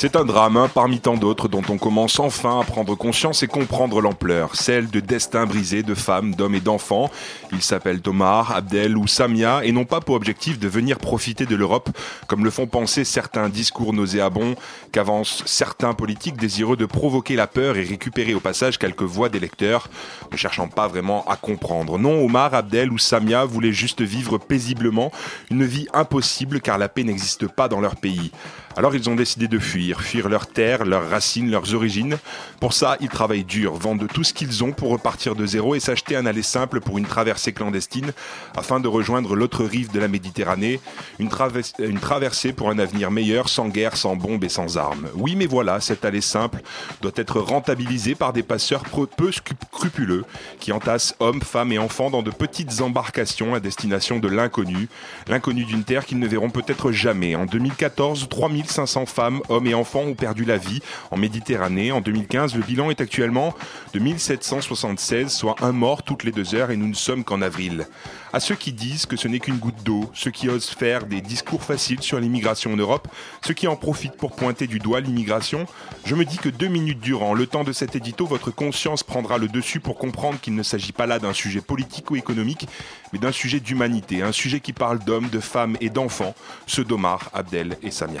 C'est un drame, hein, parmi tant d'autres, dont on commence enfin à prendre conscience et comprendre l'ampleur. Celle de destins brisés de femmes, d'hommes et d'enfants. Ils s'appellent Omar, Abdel ou Samia et n'ont pas pour objectif de venir profiter de l'Europe, comme le font penser certains discours nauséabonds qu'avancent certains politiques désireux de provoquer la peur et récupérer au passage quelques voix d'électeurs, ne cherchant pas vraiment à comprendre. Non, Omar, Abdel ou Samia voulaient juste vivre paisiblement une vie impossible car la paix n'existe pas dans leur pays. Alors ils ont décidé de fuir, fuir leur terre, leurs racines, leurs origines. Pour ça, ils travaillent dur, vendent tout ce qu'ils ont pour repartir de zéro et s'acheter un aller simple pour une traversée clandestine afin de rejoindre l'autre rive de la Méditerranée, une, traversée pour un avenir meilleur, sans guerre, sans bombes et sans armes. Oui, mais voilà, cet aller simple doit être rentabilisé par des passeurs peu scru- scrupuleux qui entassent hommes, femmes et enfants dans de petites embarcations à destination de l'inconnu, l'inconnu d'une terre qu'ils ne verront peut-être jamais. En 2014, 3500 femmes, hommes et enfants ont perdu la vie en Méditerranée. En 2015, le bilan est actuellement de 1776, soit un mort toutes les deux heures et nous ne sommes qu'en avril. À ceux qui disent que ce n'est qu'une goutte d'eau, ceux qui osent faire des discours faciles sur l'immigration en Europe, ceux qui en profitent pour pointer du doigt l'immigration, je me dis que deux minutes durant, le temps de cet édito, votre conscience prendra le dessus pour comprendre qu'il ne s'agit pas là d'un sujet politique ou économique, mais d'un sujet d'humanité, un sujet qui parle d'hommes, de femmes et d'enfants, ceux d'Omar, Abdel et Samia.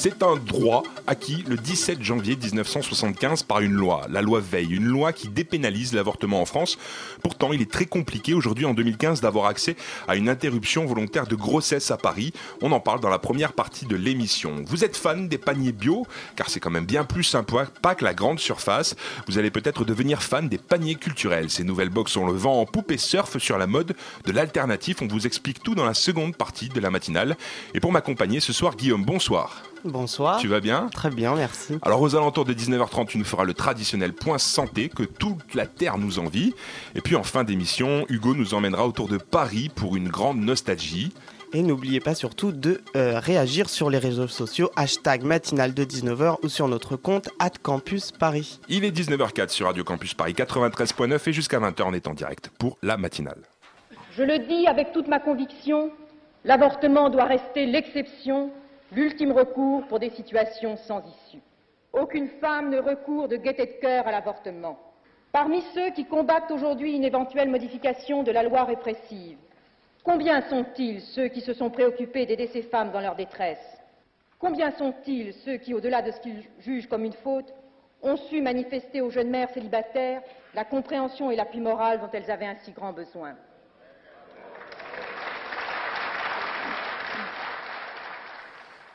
C'est un droit acquis le 17 janvier 1975 par une loi, la loi Veil, une loi qui dépénalise l'avortement en France. Pourtant, il est très compliqué aujourd'hui en 2015 d'avoir accès à une interruption volontaire de grossesse à Paris. On en parle dans la première partie de l'émission. Vous êtes fan des paniers bio, car c'est quand même bien plus sympa pas que la grande surface. Vous allez peut-être devenir fan des paniers culturels. Ces nouvelles box ont le vent en poupe et surf sur la mode de l'alternatif. On vous explique tout dans la seconde partie de la matinale. Et pour m'accompagner ce soir, Guillaume, bonsoir. Bonsoir. Tu vas bien Très bien, merci. alors aux alentours de 19h30, tu nous feras le traditionnel point santé que toute la Terre nous envie. Et puis en fin d'émission, Hugo nous emmènera autour de Paris pour une grande nostalgie. Et n'oubliez pas surtout de euh, réagir sur les réseaux sociaux, hashtag matinale de 19h ou sur notre compte at Campus Paris. Il est 19h04 sur Radio Campus Paris 93.9 et jusqu'à 20h on est en direct pour la matinale. Je le dis avec toute ma conviction, l'avortement doit rester l'exception, l'ultime recours pour des situations sans issue. Aucune femme ne recourt de gaieté de cœur à l'avortement. Parmi ceux qui combattent aujourd'hui une éventuelle modification de la loi répressive, combien sont-ils ceux qui se sont préoccupés d'aider ces femmes dans leur détresse? Combien sont-ils ceux qui, au-delà de ce qu'ils jugent comme une faute, ont su manifester aux jeunes mères célibataires la compréhension et l'appui moral dont elles avaient un si grand besoin?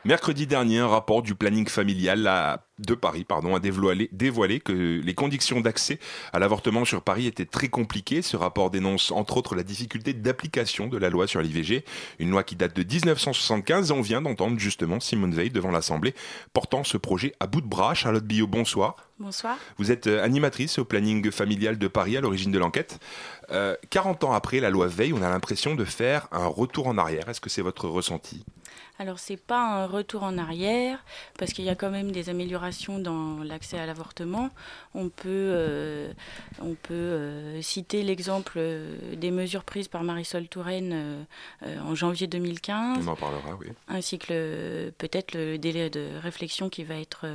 Mercredi dernier, un rapport du planning familial à- de Paris pardon, a dévoilé, dévoilé que les conditions d'accès à l'avortement sur Paris étaient très compliquées. Ce rapport dénonce entre autres la difficulté d'application de la loi sur l'IVG, une loi qui date de 1975 et on vient d'entendre justement Simone Veil devant l'Assemblée portant ce projet à bout de bras. Charlotte Billot, bonsoir. Bonsoir. Vous êtes euh, animatrice au planning familial de Paris à l'origine de l'enquête. Euh, 40 ans après la loi Veil, on a l'impression de faire un retour en arrière. Est-ce que c'est votre ressenti? Alors c'est pas un retour en arrière parce qu'il y a quand même des améliorations dans l'accès à l'avortement. On peut, euh, on peut euh, citer l'exemple euh, des mesures prises par Marisol Touraine euh, en janvier 2015, On en parlera, oui. ainsi que peut-être le délai de réflexion qui va être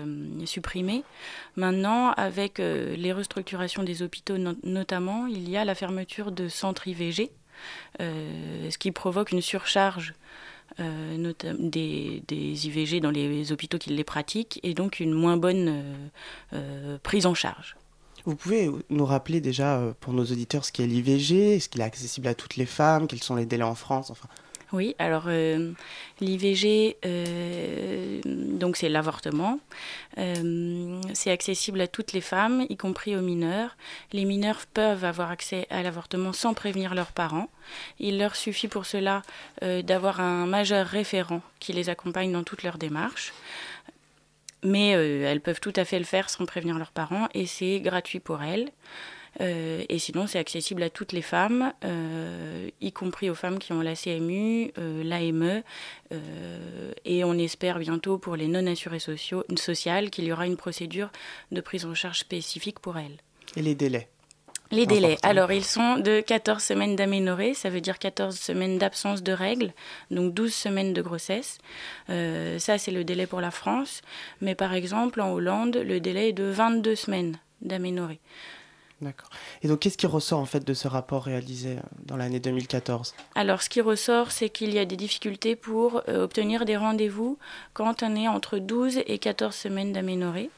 supprimé. Maintenant, avec les restructurations des hôpitaux no- notamment, il y a la fermeture de centres IVG, ce qui provoque une surcharge euh, des, des IVG dans les hôpitaux qui les pratiquent et donc une moins bonne euh, euh, prise en charge. Vous pouvez nous rappeler déjà euh, pour nos auditeurs ce qu'est l'IVG, est-ce qu'il est accessible à toutes les femmes, quels sont les délais en France, enfin Oui, alors euh, l'IVG, euh, donc c'est l'avortement. Euh, c'est accessible à toutes les femmes, y compris aux mineurs. Les mineurs peuvent avoir accès à l'avortement sans prévenir leurs parents. Il leur suffit pour cela d'avoir un majeur référent qui les accompagne dans toutes leurs démarches. Mais elles peuvent tout à fait le faire sans prévenir leurs parents et c'est gratuit pour elles. Euh, et sinon, c'est accessible à toutes les femmes, euh, y compris aux femmes qui ont la CMU, euh, l'AME, et on espère bientôt pour les non assurés sociaux, sociales qu'il y aura une procédure de prise en charge spécifique pour elles. Et les délais? Les délais. Alors, ils sont de 14 semaines d'aménorrhée, ça veut dire 14 semaines d'absence de règles, donc 12 semaines de grossesse. ça, c'est le délai pour la France. Mais par exemple, en Hollande, le délai est de 22 semaines d'aménorrhée. D'accord. Et donc, qu'est-ce qui ressort en fait de ce rapport réalisé euh, dans l'année 2014 Alors, ce qui ressort, c'est qu'il y a des difficultés pour euh, obtenir des rendez-vous quand on est entre 12 et 14 semaines d'aménorrhée.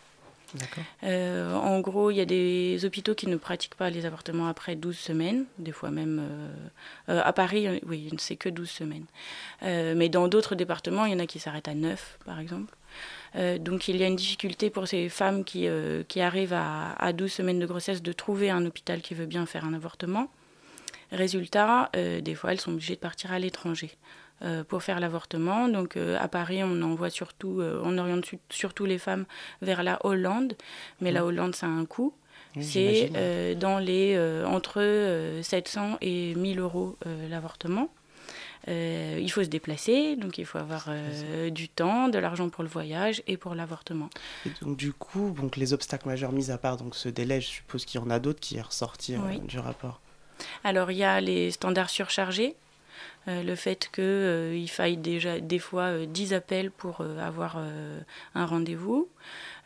Euh, en gros, il y a des hôpitaux qui ne pratiquent pas les avortements après 12 semaines, des fois même. à Paris, oui, c'est que 12 semaines. mais dans d'autres départements, il y en a qui s'arrêtent à 9, par exemple. Euh, donc il y a une difficulté pour ces femmes qui, euh, qui arrivent à, à, 12 semaines de grossesse de trouver un hôpital qui veut bien faire un avortement. Résultat, euh, des fois elles sont obligées de partir à l'étranger pour faire l'avortement. Donc à Paris, on envoie surtout, on oriente surtout les femmes vers la Hollande, mais la mmh. Hollande, ça a un coût. c'est dans les entre 700 et 1000 euros l'avortement. Euh, il faut se déplacer, donc il faut avoir euh, du temps, de l'argent pour le voyage et pour l'avortement. donc du coup, donc les obstacles majeurs mis à part donc ce délai, je suppose qu'il y en a d'autres qui est ressorti euh, du rapport. Alors il y a les standards surchargés. le fait qu'il faille déjà des fois 10 appels pour avoir un rendez-vous.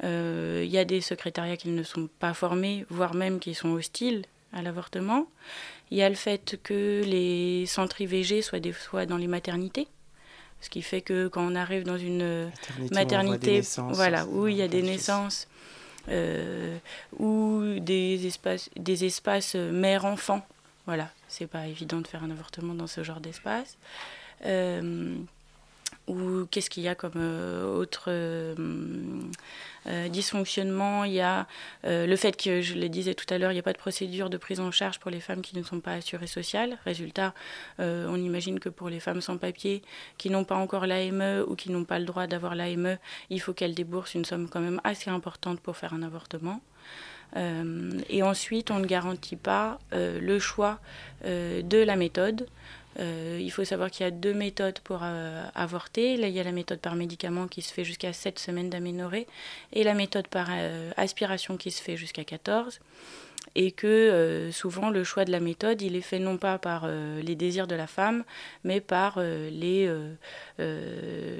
Il y a des secrétariats qui ne sont pas formés, voire même qui sont hostiles à l'avortement. Il y a le fait que les centres IVG soient des fois dans les maternités. Ce qui fait que quand on arrive dans une maternité, voilà, où il y a des naissances, euh, ou des espaces, des espaces mère-enfant, voilà, c'est pas évident de faire un avortement dans ce genre d'espace. Euh, ou qu'est-ce qu'il y a comme euh, autre euh, euh, dysfonctionnement? Il y a le fait que, je le disais tout à l'heure, il n'y a pas de procédure de prise en charge pour les femmes qui ne sont pas assurées sociales. Résultat, on imagine que pour les femmes sans papier qui n'ont pas encore l'AME ou qui n'ont pas le droit d'avoir l'AME, il faut qu'elles déboursent une somme quand même assez importante pour faire un avortement. et ensuite, on ne garantit pas le choix de la méthode. Euh, il faut savoir qu'il y a deux méthodes pour euh, avorter. Là, il y a la méthode par médicament qui se fait jusqu'à 7 semaines d'aménorrhée et la méthode par euh, aspiration qui se fait jusqu'à 14 et que euh, souvent le choix de la méthode, il est fait non pas par euh, les désirs de la femme, mais par euh,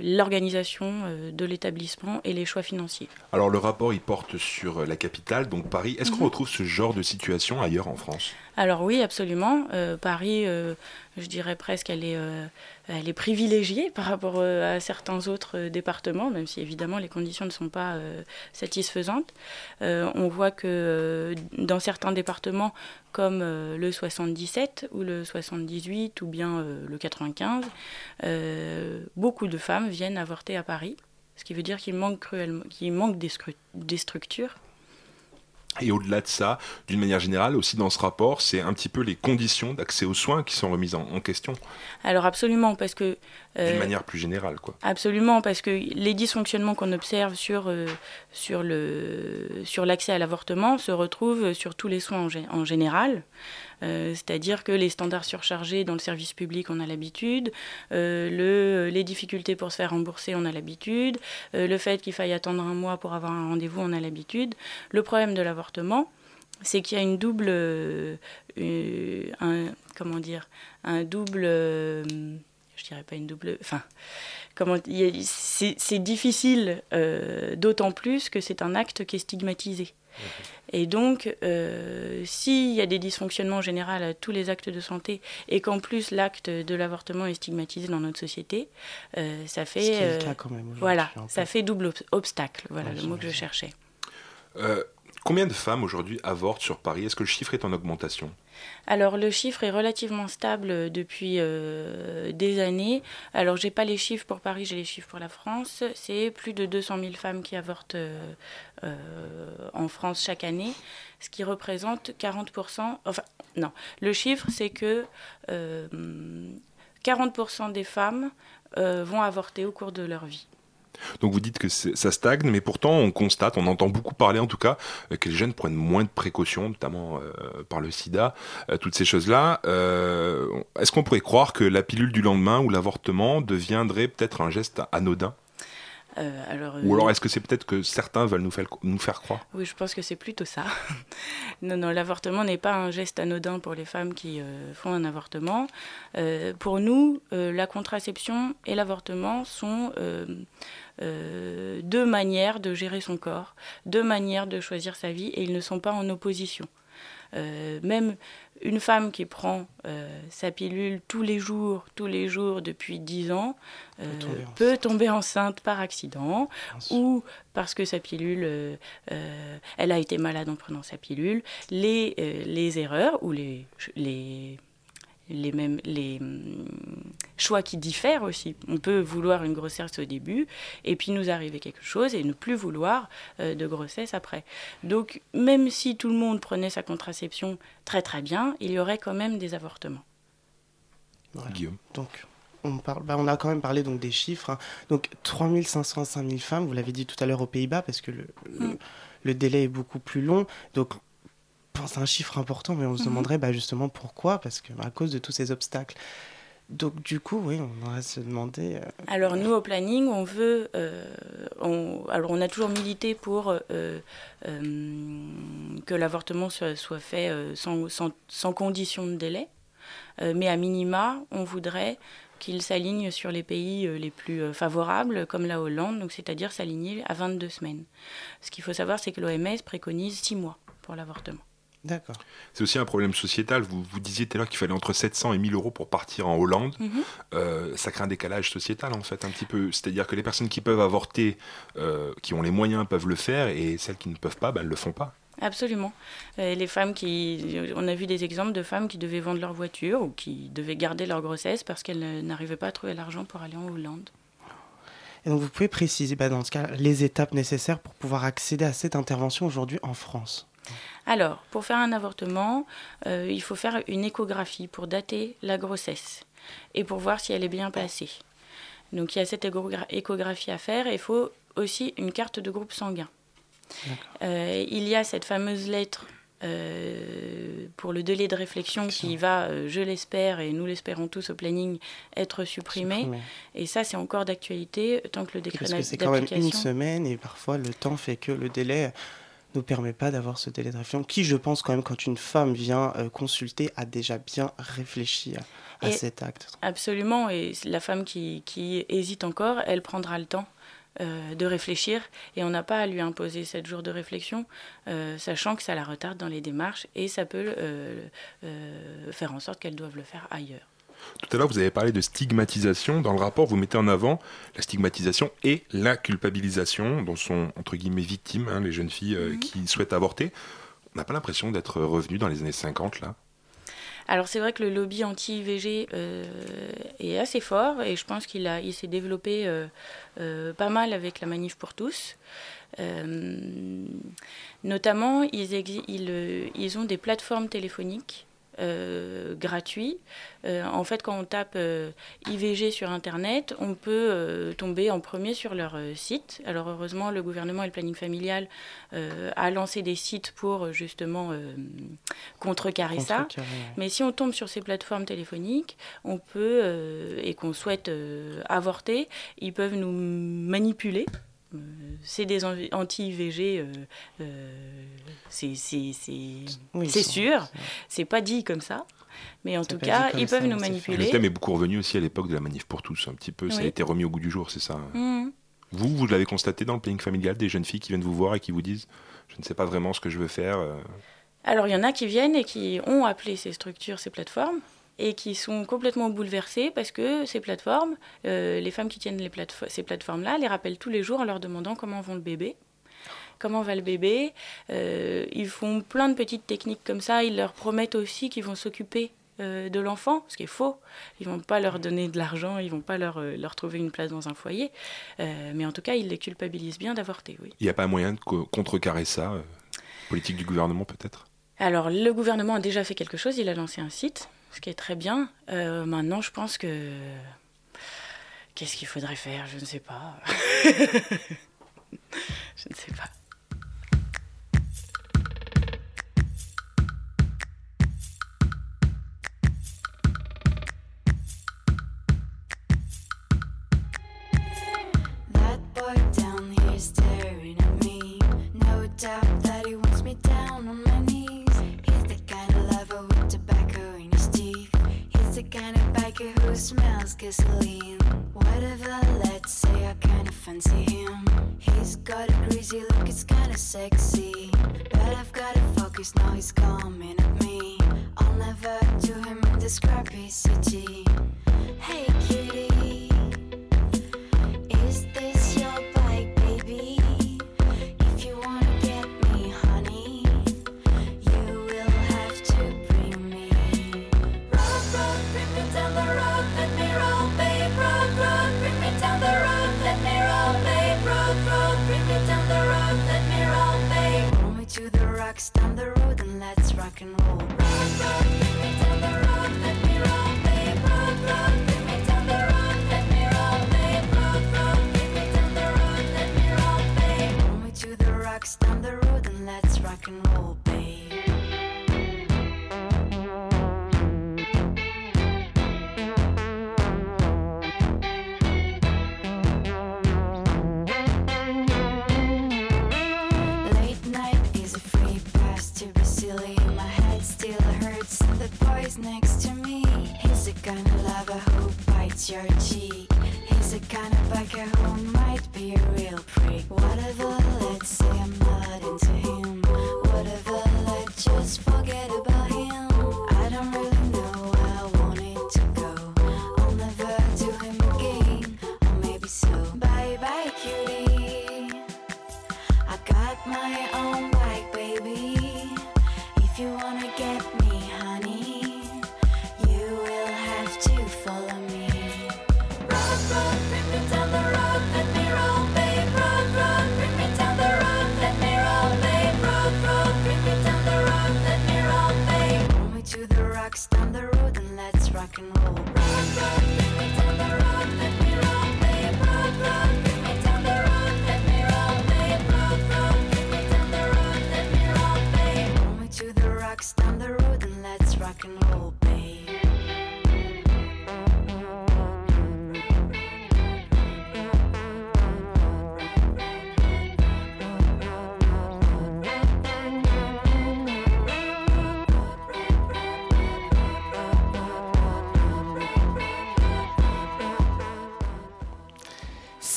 l'organisation de l'établissement et les choix financiers. Alors le rapport, il porte sur la capitale, donc Paris. Est-ce qu'on mhm. retrouve ce genre de situation ailleurs en France? Alors oui, absolument. Paris, je dirais presque, elle est elle est privilégiée par rapport euh, à certains autres euh, départements, même si évidemment les conditions ne sont pas euh, satisfaisantes. on voit que dans certains départements, comme le 77 ou le 78 ou bien le 95, beaucoup de femmes viennent avorter à Paris, ce qui veut dire qu'il manque cruellement, qu'il manque des structures et au-delà de ça, d'une manière générale, aussi dans ce rapport, c'est un petit peu les conditions d'accès aux soins qui sont remises en, question. Alors absolument, parce que... Euh, d'une manière plus générale, quoi. Absolument, parce que les dysfonctionnements qu'on observe sur, euh, sur, le, sur l'accès à l'avortement se retrouvent sur tous les soins en, en général. Euh, c'est-à-dire que les standards surchargés dans le service public, on a l'habitude, euh, le, les difficultés pour se faire rembourser, on a l'habitude, euh, le fait qu'il faille attendre un mois pour avoir un rendez-vous, on a l'habitude. Le problème de l'avortement, c'est qu'il y a une double, comment dire, un double, je dirais pas une double, enfin, comment, c'est difficile, d'autant plus que c'est un acte qui est stigmatisé. Et donc, euh, s'il y a des dysfonctionnements généraux à tous les actes de santé et qu'en plus l'acte de l'avortement est stigmatisé dans notre société, euh, ça fait euh, quand même, voilà, ça fait double obstacle. Voilà le mot que je cherchais. Combien de femmes aujourd'hui avortent sur Paris? Est-ce que le chiffre est en augmentation? Alors le chiffre est relativement stable depuis euh, des années. Alors j'ai pas les chiffres pour Paris, j'ai les chiffres pour la France. C'est plus de 200 000 femmes qui avortent euh, euh, en France chaque année, ce qui représente 40%. Enfin non, le chiffre c'est que 40% des femmes vont avorter au cours de leur vie. Donc vous dites que ça stagne, mais pourtant on constate, on entend beaucoup parler en tout cas, euh, que les jeunes prennent moins de précautions, notamment euh, par le sida, euh, toutes ces choses-là. Est-ce qu'on pourrait croire que la pilule du lendemain ou l'avortement deviendrait peut-être un geste anodin? Alors, Ou alors est-ce que c'est peut-être que certains veulent nous faire, nous faire croire Oui, je pense que c'est plutôt ça. non, non, l'avortement n'est pas un geste anodin pour les femmes qui font un avortement. pour nous, la contraception et l'avortement sont euh, deux manières de gérer son corps, deux manières de choisir sa vie, et ils ne sont pas en opposition. Euh, même une femme qui prend euh, sa pilule tous les jours, tous les jours depuis 10 ans, peut, tomber enceinte par accident ou parce que sa pilule, elle a été malade en prenant sa pilule. Les, les erreurs ou les, les les mêmes les hum, choix qui diffèrent aussi. On peut vouloir une grossesse au début et puis nous arriver quelque chose et ne plus vouloir euh, de grossesse après. Donc même si tout le monde prenait sa contraception très très bien, il y aurait quand même des avortements. Guillaume. Donc on, parle, bah, on a quand même parlé donc des chiffres. Hein. Donc 3500 à 5000 femmes, vous l'avez dit tout à l'heure aux Pays-Bas parce que le, le, mm. le, délai est beaucoup plus long. Donc c'est un chiffre important, mais on se mhm. demanderait bah, justement pourquoi, parce que à cause de tous ces obstacles. Donc du coup, oui, on va se demander. Euh, alors nous au planning, on veut, euh, alors on a toujours milité pour euh, que l'avortement soit, soit, fait sans, sans, sans, condition de délai, mais à minima, on voudrait qu'il s'aligne sur les pays les plus favorables, comme la Hollande, donc c'est-à-dire s'aligner à 22 semaines. Ce qu'il faut savoir, c'est que l'OMS préconise 6 mois pour l'avortement. D'accord. C'est aussi un problème sociétal. Vous, vous disiez tout à l'heure qu'il fallait entre 700 et 1000 euros pour partir en Hollande. Mhm. Euh, ça crée un décalage sociétal, en fait, un petit peu. C'est-à-dire que les personnes qui peuvent avorter, euh, qui ont les moyens, peuvent le faire, et celles qui ne peuvent pas, ben, elles ne le font pas. Absolument. les femmes qui. On a vu des exemples de femmes qui devaient vendre leur voiture ou qui devaient garder leur grossesse parce qu'elles n'arrivaient pas à trouver l'argent pour aller en Hollande. Et donc vous pouvez préciser, bah, dans ce cas, les étapes nécessaires pour pouvoir accéder à cette intervention aujourd'hui en France alors, pour faire un avortement, euh, il faut faire une échographie pour dater la grossesse et pour voir si elle est bien passée. Donc il y a cette échographie à faire et il faut aussi une carte de groupe sanguin. Euh, il y a cette fameuse lettre euh, pour le délai de réflexion qui va, je l'espère, et nous l'espérons tous au planning, être supprimé. Et ça, c'est encore d'actualité tant que le décret Parce que c'est quand même une semaine et parfois le temps fait que le délai nous permet pas d'avoir ce délai de réflexion qui, je pense, quand même, quand une femme vient euh, consulter, a déjà bien réfléchi à, cet acte. Absolument, et la femme qui, qui hésite encore, elle prendra le temps euh, de réfléchir et on n'a pas à lui imposer 7 jours de réflexion, euh, sachant que ça la retarde dans les démarches et ça peut faire en sorte qu'elle doive le faire ailleurs. Tout à l'heure, vous avez parlé de stigmatisation. Dans le rapport, vous mettez en avant la stigmatisation et la culpabilisation dont sont, entre guillemets, victimes hein, les jeunes filles euh, mhm. qui souhaitent avorter. On n'a pas l'impression d'être revenu dans les années 50, là? Alors c'est vrai que le lobby anti-IVG euh, est assez fort et je pense qu'il il s'est développé euh, pas mal avec la manif pour tous. notamment, ils, ils, ils, ont des plateformes téléphoniques euh, gratuit. Euh, en fait, quand on tape euh, IVG sur Internet, on peut tomber en premier sur leur site. Alors heureusement, le gouvernement et le planning familial a lancé des sites pour justement contrecarrer ça. Mais si on tombe sur ces plateformes téléphoniques, on peut, et qu'on souhaite avorter, ils peuvent nous manipuler c'est des anti-IVG, euh, euh, c'est sûr. C'est pas dit comme ça. Mais en tout cas, ils peuvent nous manipuler. Le thème est beaucoup revenu aussi à l'époque de la manif pour tous, un petit peu. Ça a été remis au goût du jour, c'est ça mmh. Vous, vous l'avez constaté dans le planning familial, des jeunes filles qui viennent vous voir et qui vous disent Je ne sais pas vraiment ce que je veux faire Alors, il y en a qui viennent et qui ont appelé ces structures, ces plateformes, et qui sont complètement bouleversées parce que ces plateformes, euh, les femmes qui tiennent les ces plateformes-là, les rappellent tous les jours en leur demandant comment vont le bébé. comment va le bébé. ils font plein de petites techniques comme ça. Ils leur promettent aussi qu'ils vont s'occuper de l'enfant, ce qui est faux. Ils vont pas leur donner de l'argent, ils vont pas leur, leur trouver une place dans un foyer. mais en tout cas, ils les culpabilisent bien d'avorter, oui. Il n'y a pas moyen de contrecarrer ça Politique du gouvernement peut-être? Alors le gouvernement a déjà fait quelque chose, il a lancé un site, ce qui est très bien. Euh, maintenant je pense que... Qu'est-ce qu'il faudrait faire? Je ne sais pas. je ne sais pas. Smells gasoline. Whatever, let's say I kinda fancy him. He's got a greasy look, it's kinda sexy. But I've gotta focus, now he's coming at me. I'll never do him in this crappy city. Hey cutie, rock and roll,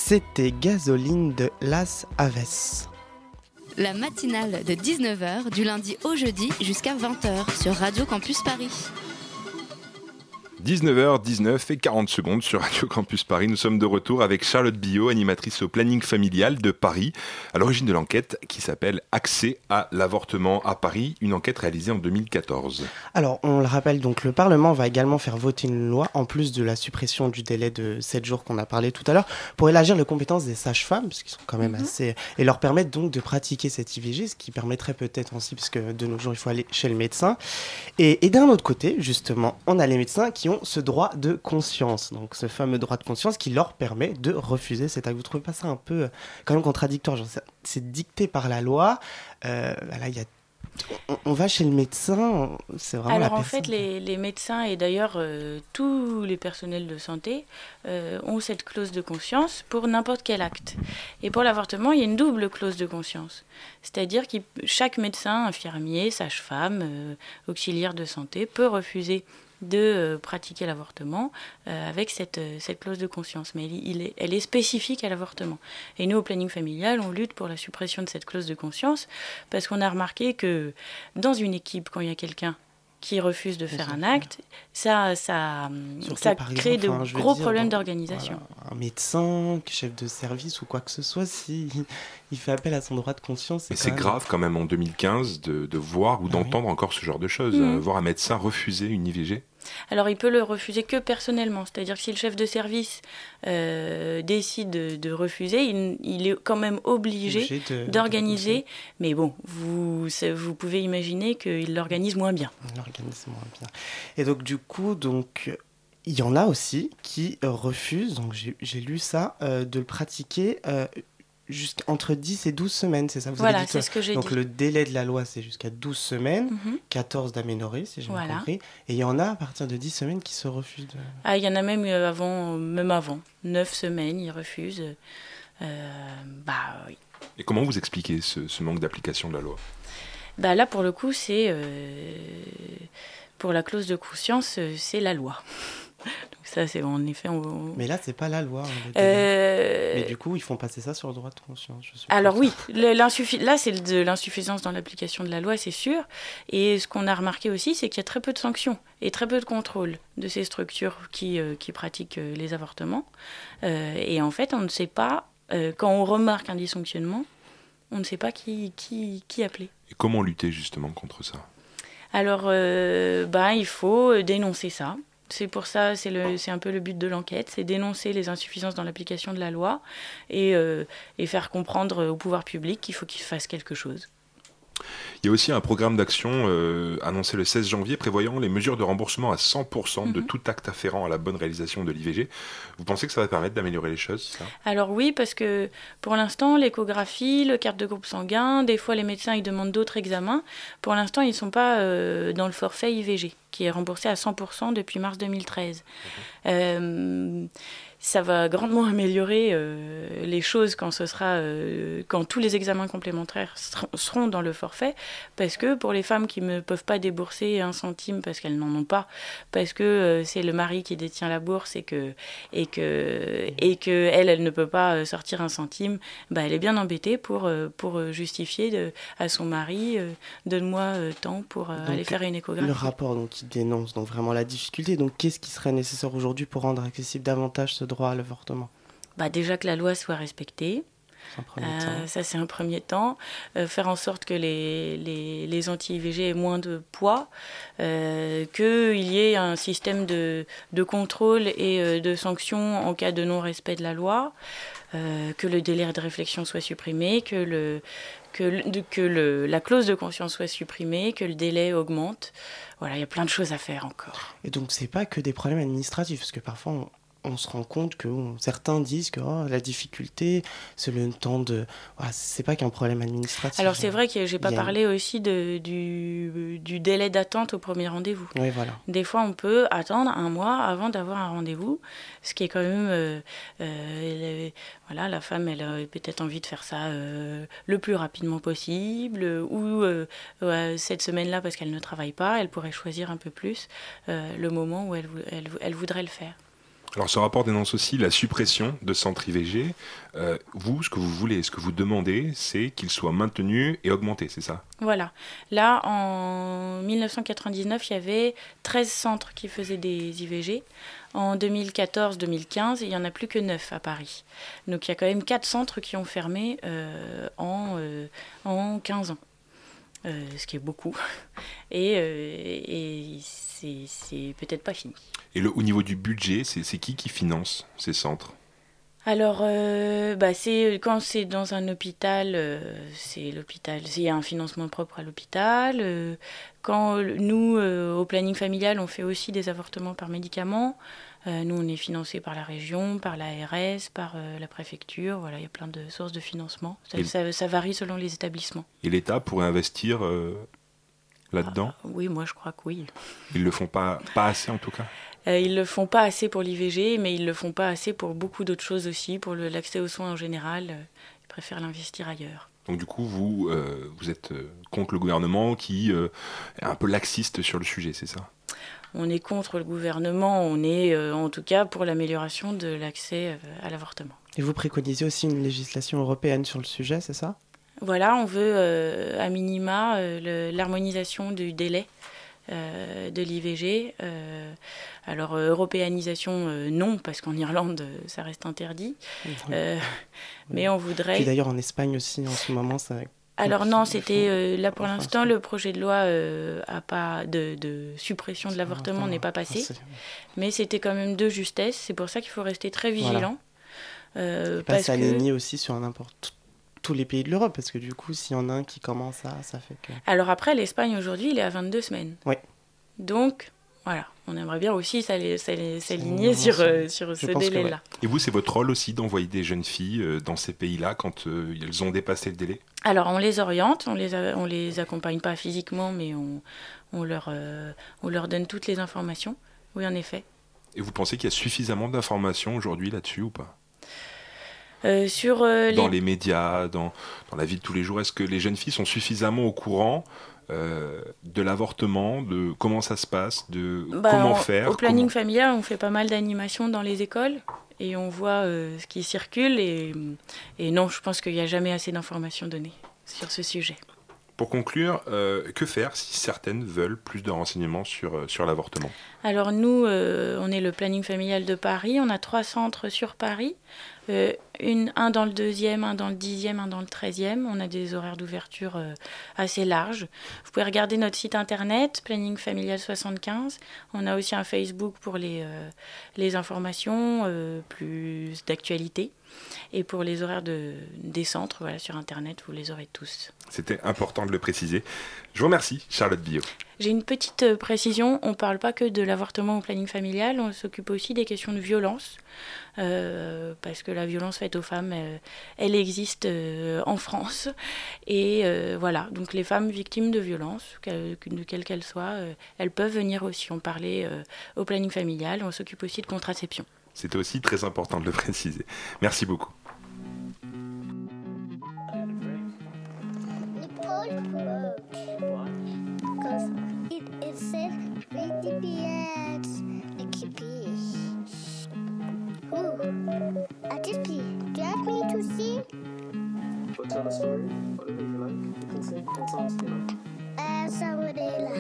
C'était Gasoline de Las Aves. La matinale de 19h du lundi au jeudi jusqu'à 20h sur Radio Campus Paris. 19h19 et 40 secondes sur Radio Campus Paris. Nous sommes de retour avec Charlotte Billot, animatrice au planning familial de Paris, à l'origine de l'enquête qui s'appelle Accès à l'avortement à Paris, une enquête réalisée en 2014. Alors, on le rappelle, donc le Parlement va également faire voter une loi, en plus de la suppression du délai de 7 jours qu'on a parlé tout à l'heure, pour élargir les compétences des sages-femmes, parce qu'ils sont quand même assez... et leur permettre donc de pratiquer cette IVG, ce qui permettrait peut-être aussi, parce que de nos jours, il faut aller chez le médecin. Et, et d'un autre côté, justement, on a les médecins qui ont ce droit de conscience, donc ce fameux droit de conscience qui leur permet de refuser cet acte. Vous trouvez pas ça un peu euh, quand même contradictoire C'est dicté par la loi. Euh, là, il y a on, va chez le médecin, c'est vraiment Alors la en fait, les, les médecins et d'ailleurs euh, tous les personnels de santé euh, ont cette clause de conscience pour n'importe quel acte. Et pour l'avortement, il y a une double clause de conscience. C'est-à-dire que chaque médecin, infirmier, sage-femme, euh, auxiliaire de santé peut refuser de euh, pratiquer l'avortement euh, avec cette, euh, cette clause de conscience. Mais elle est spécifique à l'avortement. Et nous, au planning familial, on lutte pour la suppression de cette clause de conscience parce qu'on a remarqué que dans une équipe, quand il y a quelqu'un qui refusent de faire un acte, ça, ça, Surtout, ça crée exemple, de gros dire, problèmes d'organisation. voilà, un médecin, chef de service ou quoi que ce soit, si il fait appel à son droit de conscience, Mais c'est c'est même- grave quand même en 2015 de, de voir ou Ah oui. d'entendre encore ce genre de choses. Mhm. Euh, voir un médecin refuser une IVG. Alors il peut le refuser que personnellement, c'est-à-dire que si le chef de service euh, décide de, de refuser, il, il est quand même obligé d'organiser. Mais bon, vous, pouvez imaginer qu'il l'organise moins bien. de- l'organisme moins bien. Et donc du coup, donc il y en a aussi qui refusent, donc j'ai j'ai lu ça, euh, de le pratiquer euh, jusqu'entre 10 et 12 semaines, c'est ça vous avez Voilà, dit, c'est ce que j'ai Donc dit. le délai de la loi, c'est jusqu'à 12 semaines, Mhm. 14 d'aménorrhée, si j'ai bien Voilà. compris. Et il y en a à partir de 10 semaines qui se refusent. de- Ah, il y en a même euh, avant, même avant, neuf semaines, ils refusent. Euh, bah oui. Et comment vous expliquez ce, ce manque d'application de la loi? Bah là, pour le coup, c'est euh, pour la clause de conscience, euh, c'est la loi. Donc ça, c'est en effet. on- Mais là, c'est pas la loi. hein. Euh, Mais du coup, ils font passer ça sur le droit de conscience. je. Alors oui, l'insuffi- là c'est de l'insuffisance dans l'application de la loi, c'est sûr. Et ce qu'on a remarqué aussi, c'est qu'il y a très peu de sanctions et très peu de contrôle de ces structures qui, euh, qui pratiquent euh, les avortements. Euh, et en fait, on ne sait pas, euh, quand on remarque un dysfonctionnement, on ne sait pas qui, qui, qui appeler. Et comment lutter justement contre ça? Alors, euh, bah, il faut dénoncer ça. C'est pour ça, c'est un peu le but de l'enquête, c'est dénoncer les insuffisances dans l'application de la loi et, euh, et faire comprendre au pouvoir public qu'il faut qu'il fasse quelque chose. Il y a aussi un programme d'action euh, annoncé le 16 janvier prévoyant les mesures de remboursement à 100% de Mhm. tout acte afférent à la bonne réalisation de l'IVG. Vous pensez que ça va permettre d'améliorer les choses ça? Alors oui, parce que pour l'instant, l'échographie, le carte de groupe sanguin, des fois les médecins ils demandent d'autres examens. Pour l'instant, ils ne sont pas euh, dans le forfait IVG, qui est remboursé à 100% depuis mars 2013. Euh, ça va grandement améliorer euh, les choses quand ce sera euh, quand tous les examens complémentaires ser- seront dans le forfait parce que pour les femmes qui ne peuvent pas débourser un centime parce qu'elles n'en ont pas parce que euh, c'est le mari qui détient la bourse et que et que et que elle elle ne peut pas sortir un centime bah elle est bien embêtée pour pour justifier de, à son mari donne-moi tant pour Donc, aller faire une échographie Le rapport donc, qui dénonce donc vraiment la difficulté. Donc, qu'est-ce qui serait nécessaire aujourd'hui pour rendre accessible davantage ce droit à l'avortement bah déjà que la loi soit respectée Euh, ça, c'est un premier temps. Euh, faire en sorte que les, les, les anti-IVG aient moins de poids, euh, qu'il y ait un système de, de contrôle et euh, de sanctions en cas de non-respect de la loi, que le délai de réflexion soit supprimé, que, le, que, le- que le, la clause de conscience soit supprimée, que le délai augmente. Voilà, il y a plein de choses à faire encore. Et donc, c'est pas que des problèmes administratifs, parce que parfois, on, on se rend compte que certains disent que oh, la difficulté, c'est le temps de. Voilà, c'est pas qu'un problème administratif. Alors c'est vrai que j'ai pas a parlé aussi de, du, du délai d'attente au premier rendez-vous. Oui, voilà. Des fois, on peut attendre un mois avant d'avoir un rendez-vous, ce qui est quand même. euh, euh, voilà, la femme, elle a peut-être envie de faire ça euh, le plus rapidement possible, ou cette semaine-là, parce qu'elle ne travaille pas, elle pourrait choisir un peu plus le moment où elle, elle voudrait le faire. Alors ce rapport dénonce aussi la suppression de centres IVG. Euh, vous, ce que vous voulez, ce que vous demandez, c'est qu'ils soient maintenus et augmentés, c'est ça? Voilà. Là, en 1999, il y avait 13 centres qui faisaient des IVG. En 2014-2015, il n'y en a plus que 9 à Paris. Donc il y a quand même 4 centres qui ont fermé euh, en, euh, en 15 ans. Euh, ce qui est beaucoup. Et, euh, c'est peut-être pas fini. Et le, au niveau du budget, c'est qui qui finance ces centres? Alors, euh, bah, c'est quand c'est dans un hôpital, euh, c'est l'hôpital. Il y a un financement propre à l'hôpital. euh, quand euh, nous, euh, au planning familial, on fait aussi des avortements par médicaments. Euh, nous, on est financé par la région, par l'ARS, par euh, la préfecture. Voilà, il y a plein de sources de financement. Ça- ça varie selon les établissements. Et l'État pourrait investir euh, là-dedans Oui, moi, je crois que oui. Ils le font pas, pas assez en tout cas Euh, ils le font pas assez pour l'IVG, mais ils le font pas assez pour beaucoup d'autres choses aussi, pour l'accès aux soins en général. euh, Ils préfèrent l'investir ailleurs. Donc du coup, vous, euh, vous êtes euh, contre le gouvernement qui euh, est un peu laxiste sur le sujet, c'est ça? On est contre le gouvernement, on est euh, en tout cas pour l'amélioration de l'accès à l'avortement. Et vous préconisez aussi une législation européenne sur le sujet, c'est ça? Voilà, on veut euh, à minima euh, l'harmonisation du délai de l'IVG. alors, européanisation, non, parce qu'en Irlande, ça reste interdit. Mais on voudrait. Et d'ailleurs, en Espagne aussi, en ce moment, ça alors non, c'était là pour l'instant le projet de loi a pas de, suppression de l'avortement n'est pas passé, mais c'était quand même de justesse. C'est pour ça qu'il faut rester très vigilant. Euh, pas s'aligner aussi sur n'importe tous les pays de l'Europe, parce que du coup, s'il y en a un qui commence à, ça fait que... Alors après, l'Espagne aujourd'hui, il est à 22 semaines. Oui. Donc, voilà, on aimerait bien aussi s'aligner sur, euh, sur ce délai-là. Et vous, c'est votre rôle aussi d'envoyer des jeunes filles euh, dans ces pays-là quand elles ont dépassé le délai? Alors, on les oriente, on les, on les accompagne pas physiquement, mais on, on, leur, on leur donne toutes les informations. Oui, en effet. Et vous pensez qu'il y a suffisamment d'informations aujourd'hui là-dessus ou pas? Euh, sur, euh, dans les... médias, dans, dans, la vie de tous les jours Est-ce que les jeunes filles sont suffisamment au courant euh, de l'avortement, de comment ça se passe, de bah, comment faire Au planning familial, on fait pas mal d'animations dans les écoles et on voit ce qui circule. Et, et non, je pense qu'il n'y a jamais assez d'informations données sur ce sujet. Pour conclure, que faire si certaines veulent plus de renseignements sur, sur l'avortement? Alors nous, on est le planning familial de Paris, on a trois centres sur Paris. Euh, un dans le deuxième, un dans le dixième, un dans le treizième. On a des horaires d'ouverture euh, assez larges. Vous pouvez regarder notre site internet, Planning Familial 75. On a aussi un Facebook pour les, euh, informations plus d'actualité. Et pour les horaires de, des centres, voilà, sur internet, vous les aurez tous. C'était important de le préciser. Je vous remercie, Charlotte Bio. J'ai une petite précision, on ne parle pas que de l'avortement au planning familial, on s'occupe aussi des questions de violence. Euh, parce que la violence faite aux femmes, elle, existe euh, en France. Et euh, voilà, donc les femmes victimes de violences, de quelle qu'elle soit, elles peuvent venir aussi. On parlait au planning familial, on s'occupe aussi de contraception. C'était aussi très important de le préciser. Merci beaucoup. ser Ooh. I just Atipi, do you like me to sing? Or tell a story, whatever you like. You can sing what songs do you like? Uh, Saurela.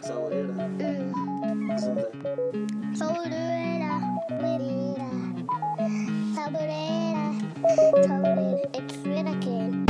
Saurela? Mm. What's that? Saurela. Saurela. Saurela. It's red again.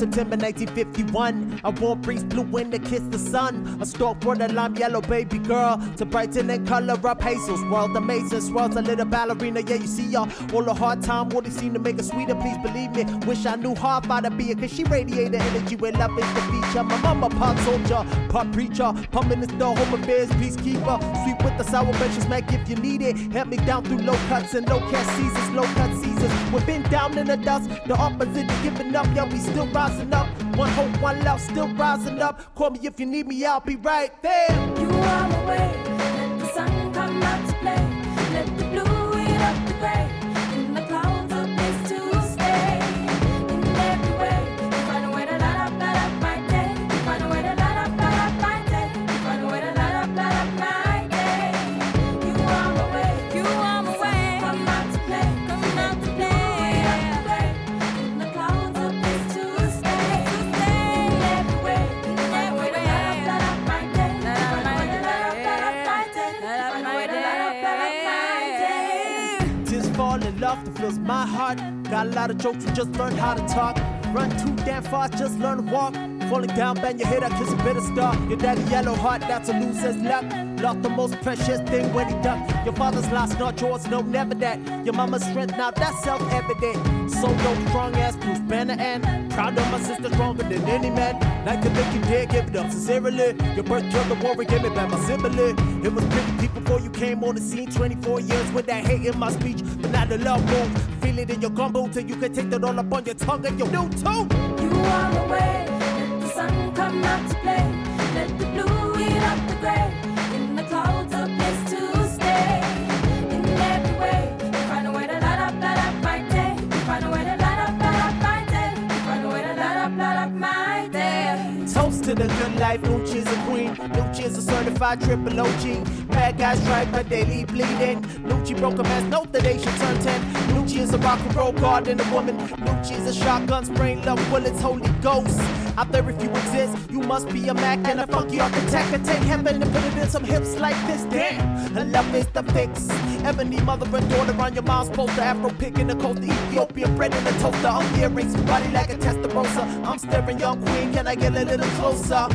September 1951. I wore Breeze blue when to kiss the sun. A stalk for the lime yellow baby girl to brighten and color up Hazel's world. Amazing swirls, a little ballerina. Yeah, you see y'all. All the hard time, what they seem to make it sweeter. Please believe me. Wish I knew how far to be it, cause she radiated energy with love is the feature. My mama, pop soldier, pop preacher, pump minister, home affairs, peacekeeper. Sweet with the sour benches, smack if you need it. Help me down through low cuts and low cat seasons, low cut seasons. We've been down in the dust, the opposite of giving up. Yeah, we still rising up. One hope, one love, still rising up. Call me if you need me, I'll be right there. You are my way. A lot of jokes, we just learned how to talk. Run too damn fast, just learn to walk. Falling down, bend your head, I kiss a bitter star. Your daddy yellow heart, that's a loser's luck. Lost the most precious thing when he died. Your father's lost, not yours, no, never that. Your mama's strength, now that's self evident. So no strong ass Bruce Banner and proud of my sister, stronger than any man. Like to think you did, give it up sincerely. Your birth drug the warrior, give me back my sibling. It was pretty people before you came on the scene. 24 years with that hate in my speech, but now the love moves. Feel it in your gumbo till you can take that all up on your tongue and your new too. You are the way, let the sun come out to play. Let the blue eat up the gray. 走在。Queen. Lucci's a certified triple OG. Bad guys strike, but they leave bleeding. Lucci broke a man's note that they should turn 10. Lucci is a rock and roll god and a woman. Lucci is a shotgun, spraying love bullets, holy ghost. Out there, if you exist, you must be a Mac and a funky architect. And take heaven and put it in some hips like this. Damn, her love is the fix. Ebony mother and daughter on your mom's poster. Afro pick in the coast, Ethiopian bread in the toaster. I'm earrings, body like a testarossa. I'm staring, young queen, can I get a little closer?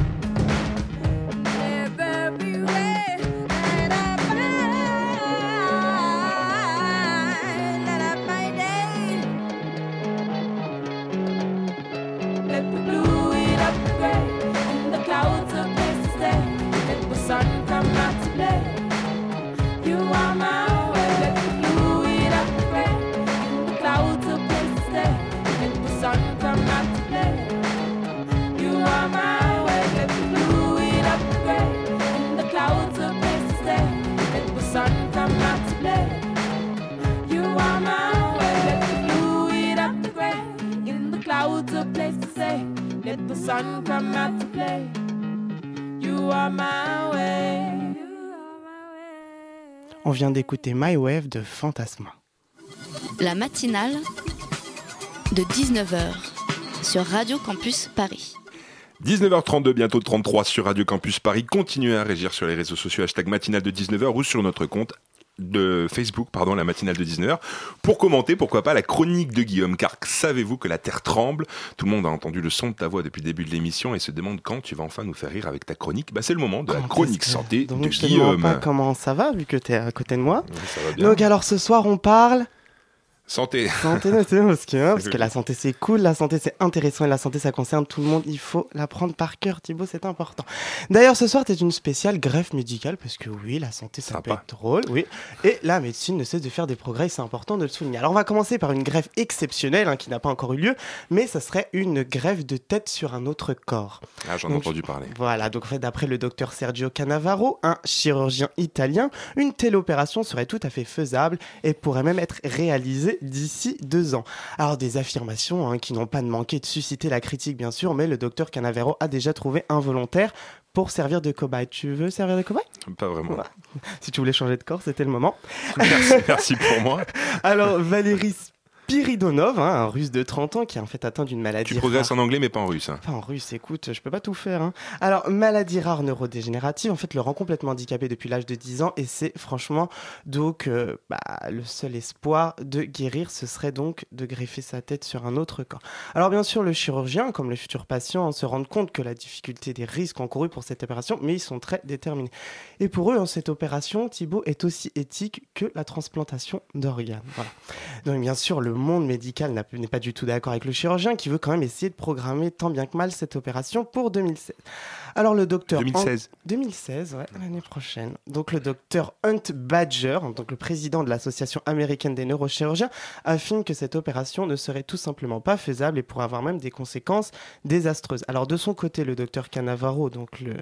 On vient d'écouter My Wave de Fantasma. La matinale de 19h sur Radio Campus Paris. 19h32, bientôt 33 sur Radio Campus Paris. Continuez à régir sur les réseaux sociaux, hashtag matinale de 19h ou sur notre compte de Facebook, pardon, la matinale de 19h, pour commenter, pourquoi pas, la chronique de Guillaume. Car savez-vous que la Terre tremble? Tout le monde a entendu le son de ta voix depuis le début de l'émission et se demande quand tu vas enfin nous faire rire avec ta chronique. Bah, c'est le moment de la chronique que- santé Donc de je te Guillaume. pas comment ça va vu que tu es à côté de moi. Oui, ça va bien. Donc alors ce soir on parle Santé. santé, que, hein, parce que la santé c'est cool, la santé c'est intéressant et la santé ça concerne tout le monde. Il faut la prendre par cœur, Thibaut, c'est important. D'ailleurs ce soir t'es une spéciale greffe médicale parce que oui, la santé ça peut être drôle, oui. Et la médecine ne cesse de faire des progrès, c'est important de le souligner. Alors on va commencer par une greffe exceptionnelle hein, qui n'a pas encore eu lieu, mais ça serait une greffe de tête sur un autre corps. Ah, j'en ai entendu parler. Voilà, donc en fait, d'après le docteur Sergio Canavaro, un chirurgien italien, une telle opération serait tout à fait faisable et pourrait même être réalisée d'ici deux ans. Alors, des affirmations hein, qui n'ont pas de manquer de susciter la critique, bien sûr, mais le docteur Canavaro a déjà trouvé un volontaire pour servir de cobaye. Tu veux servir de cobaye? Pas vraiment. Si tu voulais changer de corps, c'était le moment. merci, merci pour moi. Alors, Valérie Spiridonov, hein, un russe de 30 ans qui est en fait atteint d'une maladie Tu progresses rare. en anglais mais pas en russe. hein. Pas en russe, écoute, je peux pas tout faire. hein. Alors, maladie rare neurodégénérative, en fait, le rend complètement handicapé depuis l'âge de 10 ans et c'est franchement donc euh, bah, le seul espoir de guérir, ce serait donc de greffer sa tête sur un autre corps. Alors, bien sûr, le chirurgien, comme le futur patient, se rendent compte que la difficulté des risques encourus pour cette opération, mais ils sont très déterminés. Et pour eux, hein, cette opération, Thibaut, est aussi éthique que la transplantation d'organes. Voilà. Donc, bien sûr, le monde médical n'est pas du tout d'accord avec le chirurgien qui veut quand même essayer de programmer tant bien que mal cette opération pour 2016. Alors, le docteur. 2016. 2016, ouais, l'année prochaine. Donc le docteur Hunt Badger, donc le président de l'association américaine des neurochirurgiens, affirme que cette opération ne serait tout simplement pas faisable et pourrait avoir même des conséquences désastreuses. Alors de son côté, le docteur Canavaro, donc le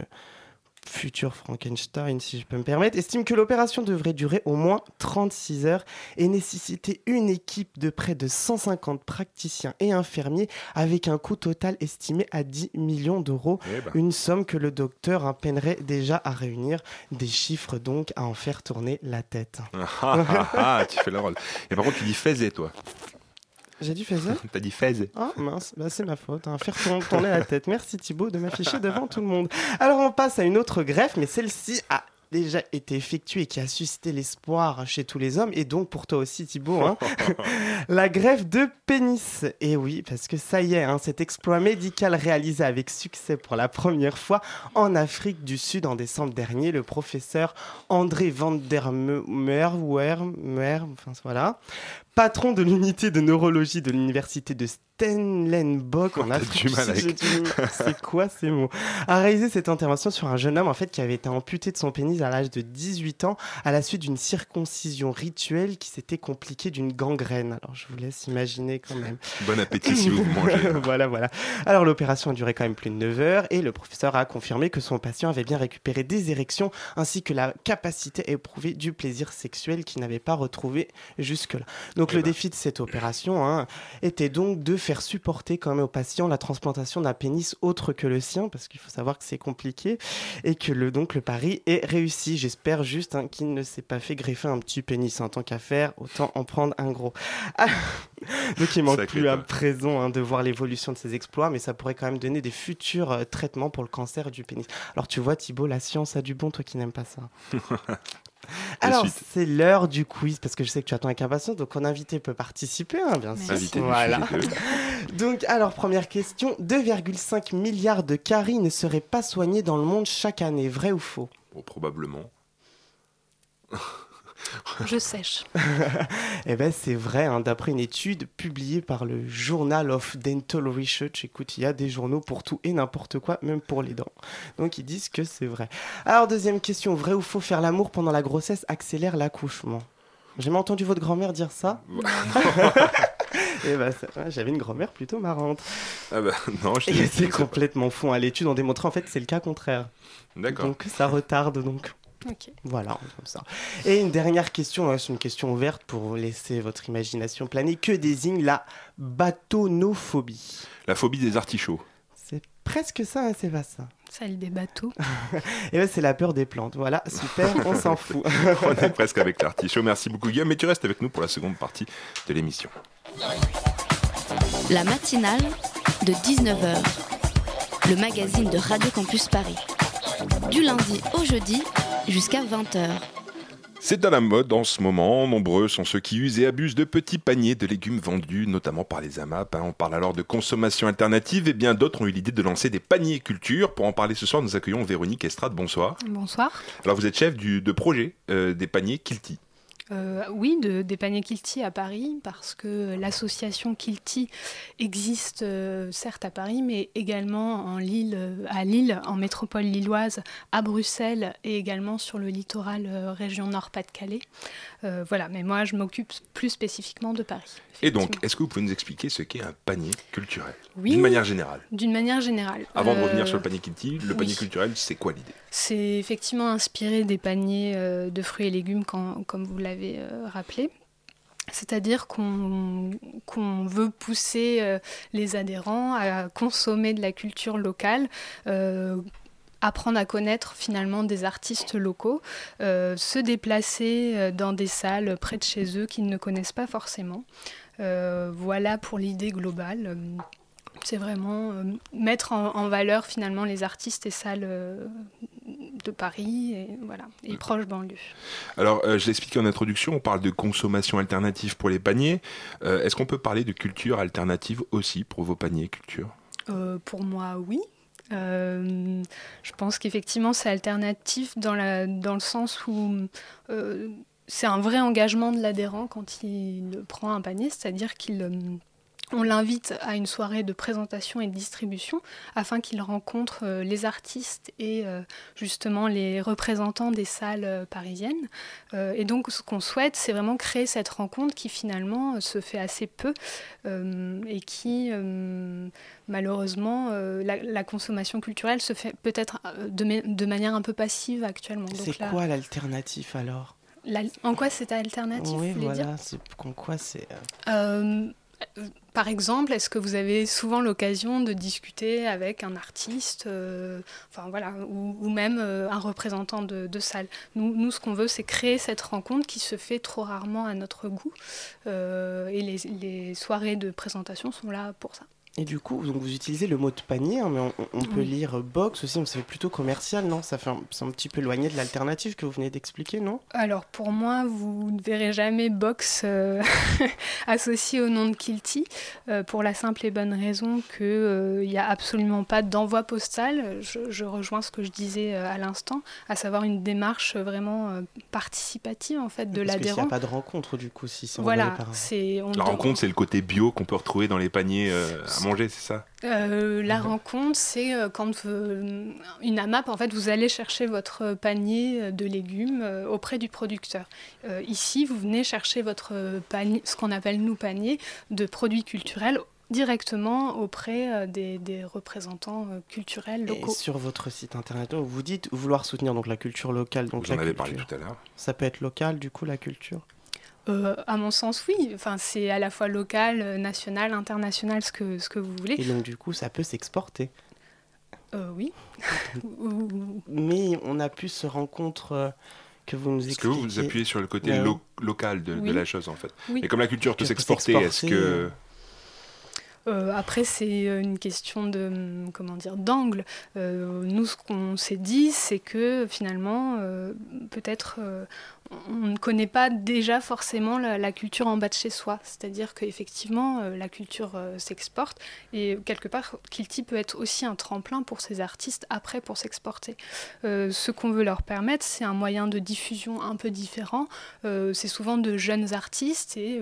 futur Frankenstein, si je peux me permettre, estime que l'opération devrait durer au moins 36 heures et nécessiter une équipe de près de 150 praticiens et infirmiers avec un coût total estimé à 10 millions d'euros. Eh ben. Une somme que le docteur hein, peinerait déjà à réunir, des chiffres donc à en faire tourner la tête. Ah, ah, ah, tu fais le rôle. Et par contre, tu dis faisait, toi. J'ai dit faisait T'as dit faisait. Ah mince, bah, c'est ma faute. hein. Faire tourner, tourner la tête. Merci Thibaut de m'afficher devant tout le monde. Alors on passe à une autre greffe, mais celle-ci a déjà été effectuée et qui a suscité l'espoir chez tous les hommes, et donc pour toi aussi Thibaut, hein, la greffe de pénis. Et oui, parce que ça y est, hein, cet exploit médical réalisé avec succès pour la première fois en Afrique du Sud en décembre dernier, le professeur André van der Merwer, Mer- enfin voilà, patron de l'unité de neurologie de l'université de Stellenbosch en Afrique C'est quoi ces mots? A réalisé cette intervention sur un jeune homme en fait qui avait été amputé de son pénis à l'âge de 18 ans à la suite d'une circoncision rituelle qui s'était compliquée d'une gangrène. Alors je vous laisse imaginer quand même. Bon appétit si vous mangez. voilà, voilà. Alors l'opération a duré quand même plus de 9 heures et le professeur a confirmé que son patient avait bien récupéré des érections ainsi que la capacité à éprouver du plaisir sexuel qu'il n'avait pas retrouvé jusque-là. Donc Eh le ben. défi de cette opération hein, était donc de faire supporter quand même au patient la transplantation d'un pénis autre que le sien parce qu'il faut savoir que c'est compliqué et que le, donc le pari est réussi. J'espère juste hein, qu'il ne s'est pas fait greffer un petit pénis en tant qu'à faire, autant en prendre un gros. Ah, donc il manque Sacré plus à toi. présent hein, de voir l'évolution de ces exploits, mais ça pourrait quand même donner des futurs euh, traitements pour le cancer du pénis. Alors tu vois Thibaut, la science a du bon, toi qui n'aimes pas ça. Alors c'est l'heure du quiz parce que je sais que tu attends avec impatience, donc mon invité peut participer, hein, bien sûr. Invité Voilà. Donc, alors, première question 2,5 milliards de caries ne seraient pas soignés dans le monde chaque année, vrai ou faux? Bon, probablement. Je sèche. Eh ben, c'est vrai, hein, d'après une étude publiée par le Journal of Dental Research. Écoute, il y a des journaux pour tout et n'importe quoi, même pour les dents. Donc, ils disent que c'est vrai. Alors, deuxième question vrai ou faux faire l'amour pendant la grossesse accélère l'accouchement? J'ai jamais entendu votre grand-mère dire ça? Eh ben, j'avais une grand-mère plutôt marrante. Ah bah non, je Et c'est complètement faux. À l'étude, on démontrait en fait que c'est le cas contraire. D'accord. Donc ça retarde donc. Voilà, comme ça. Et une dernière question, hein, c'est une question ouverte pour laisser votre imagination planer. Que désigne la batonophobie? La phobie des artichauts. C'est presque ça, hein, c'est pas ça. Celle des bateaux. Et ben c'est la peur des plantes. Voilà, super, on s'en fout. On est presque avec l'artichaut. Merci beaucoup Guillaume, mais tu restes avec nous pour la seconde partie de l'émission. La matinale de 19h, le magazine de Radio Campus Paris. Du lundi au jeudi jusqu'à 20h. C'est à la mode en ce moment. Nombreux sont ceux qui usent et abusent de petits paniers de légumes vendus, notamment par les AMAP. hein. On parle alors de consommation alternative et bien d'autres ont eu l'idée de lancer des paniers culture. Pour en parler ce soir, nous accueillons Véronique Estrade. Bonsoir. Bonsoir. Alors vous êtes chef du, de projet euh, des paniers Kilti. Euh, oui, de, des paniers Kilti à Paris, parce que l'association Kilti existe euh, certes à Paris, mais également en Lille, à Lille, en métropole lilloise, à Bruxelles et également sur le littoral euh, région Nord-Pas-de-Calais. Voilà, mais moi je m'occupe plus spécifiquement de Paris. Et donc, est-ce que vous pouvez nous expliquer ce qu'est un panier culturel Oui. D'une manière générale? D'une manière générale. Avant de revenir sur le panier Kilti, le panier oui. culturel, c'est quoi l'idée? C'est effectivement inspiré des paniers de fruits et légumes, quand- comme vous l'avez euh, rappelé. C'est-à-dire qu'on veut pousser euh, les adhérents à consommer de la culture locale, euh, apprendre à connaître finalement des artistes locaux, se déplacer dans des salles près de chez eux qu'ils ne connaissent pas forcément. Voilà pour l'idée globale. C'est vraiment euh, mettre en, en valeur finalement les artistes et salles euh, de Paris et, voilà, et proches banlieues. Alors, euh, je l'ai expliqué en introduction, on parle de consommation alternative pour les paniers. Euh, Est-ce qu'on peut parler de culture alternative aussi pour vos paniers culture? Pour moi, oui. Je pense qu'effectivement, c'est alternatif dans, la, dans le sens où c'est un vrai engagement de l'adhérent quand il prend un panier, c'est-à-dire qu'il on l'invite à une soirée de présentation et de distribution afin qu'il rencontre euh, les artistes et euh, justement les représentants des salles euh, parisiennes. Et donc ce qu'on souhaite, c'est vraiment créer cette rencontre qui finalement se fait assez peu et qui malheureusement, la, la consommation culturelle se fait peut-être de, ma- de manière un peu passive actuellement. C'est là, quoi l'alternative alors? La- en quoi c'est alternatif Oui, voilà, en quoi c'est. euh, par exemple, est-ce que vous avez souvent l'occasion de discuter avec un artiste, euh, enfin voilà, ou, même euh, un représentant de, salle? Nous, ce qu'on veut, c'est créer cette rencontre qui se fait trop rarement à notre goût, Euh, et les soirées de présentation sont là pour ça. Et du coup, donc vous utilisez le mot de panier, hein, mais on, on- on peut lire euh, box aussi, donc ça fait plutôt commercial, non? Ça fait un, c'est un petit peu éloigné de l'alternative que vous venez d'expliquer, non? Alors pour moi, vous ne verrez jamais box euh, associé au nom de Kilty, euh, pour la simple et bonne raison qu'il n'y a absolument pas d'envoi postal. Je, je rejoins ce que je disais euh, à l'instant, à savoir une démarche vraiment euh, participative en fait de Parce qu'il n'y l'adhérent. a pas de rencontre, du coup, si c'est Voilà, envoyé par un- c'est on La rencontre, c'est le côté bio qu'on peut retrouver dans les paniers euh, à manger, c'est ça? Euh, la rencontre, c'est euh, quand euh, une AMAP, en fait, vous allez chercher votre panier de légumes euh, auprès du producteur. Euh, ici, vous venez chercher votre panier, ce qu'on appelle nous panier, de produits culturels directement auprès des, des représentants culturels Et locaux. sur votre site internet, vous dites vouloir soutenir donc la culture locale. Donc Vous en la avez parlé tout à l'heure. Ça peut être local, du coup, la culture? Euh, à mon sens, oui. Enfin, c'est à la fois local, euh, national, international, ce que, ce que vous voulez. Et donc, du coup, ça peut s'exporter. Euh, oui. Ou- Mais on a plus ce rencontre euh, que vous nous Est-ce que expliquez. vous vous appuyez sur le côté Ben, lo- local de, la chose en fait Oui. Et comme la culture peut s'exporter, est-ce que euh, après, c'est une question de hum, comment dire d'angle. Euh, nous, ce qu'on s'est dit, c'est que finalement, euh, peut-être, euh, on ne connaît pas déjà forcément la, culture en bas de chez soi. C'est-à-dire qu'effectivement, euh, la culture euh, s'exporte et quelque part, Kilty peut être aussi un tremplin pour ces artistes après pour s'exporter. Euh, ce qu'on veut leur permettre, c'est un moyen de diffusion un peu différent. C'est souvent de jeunes artistes et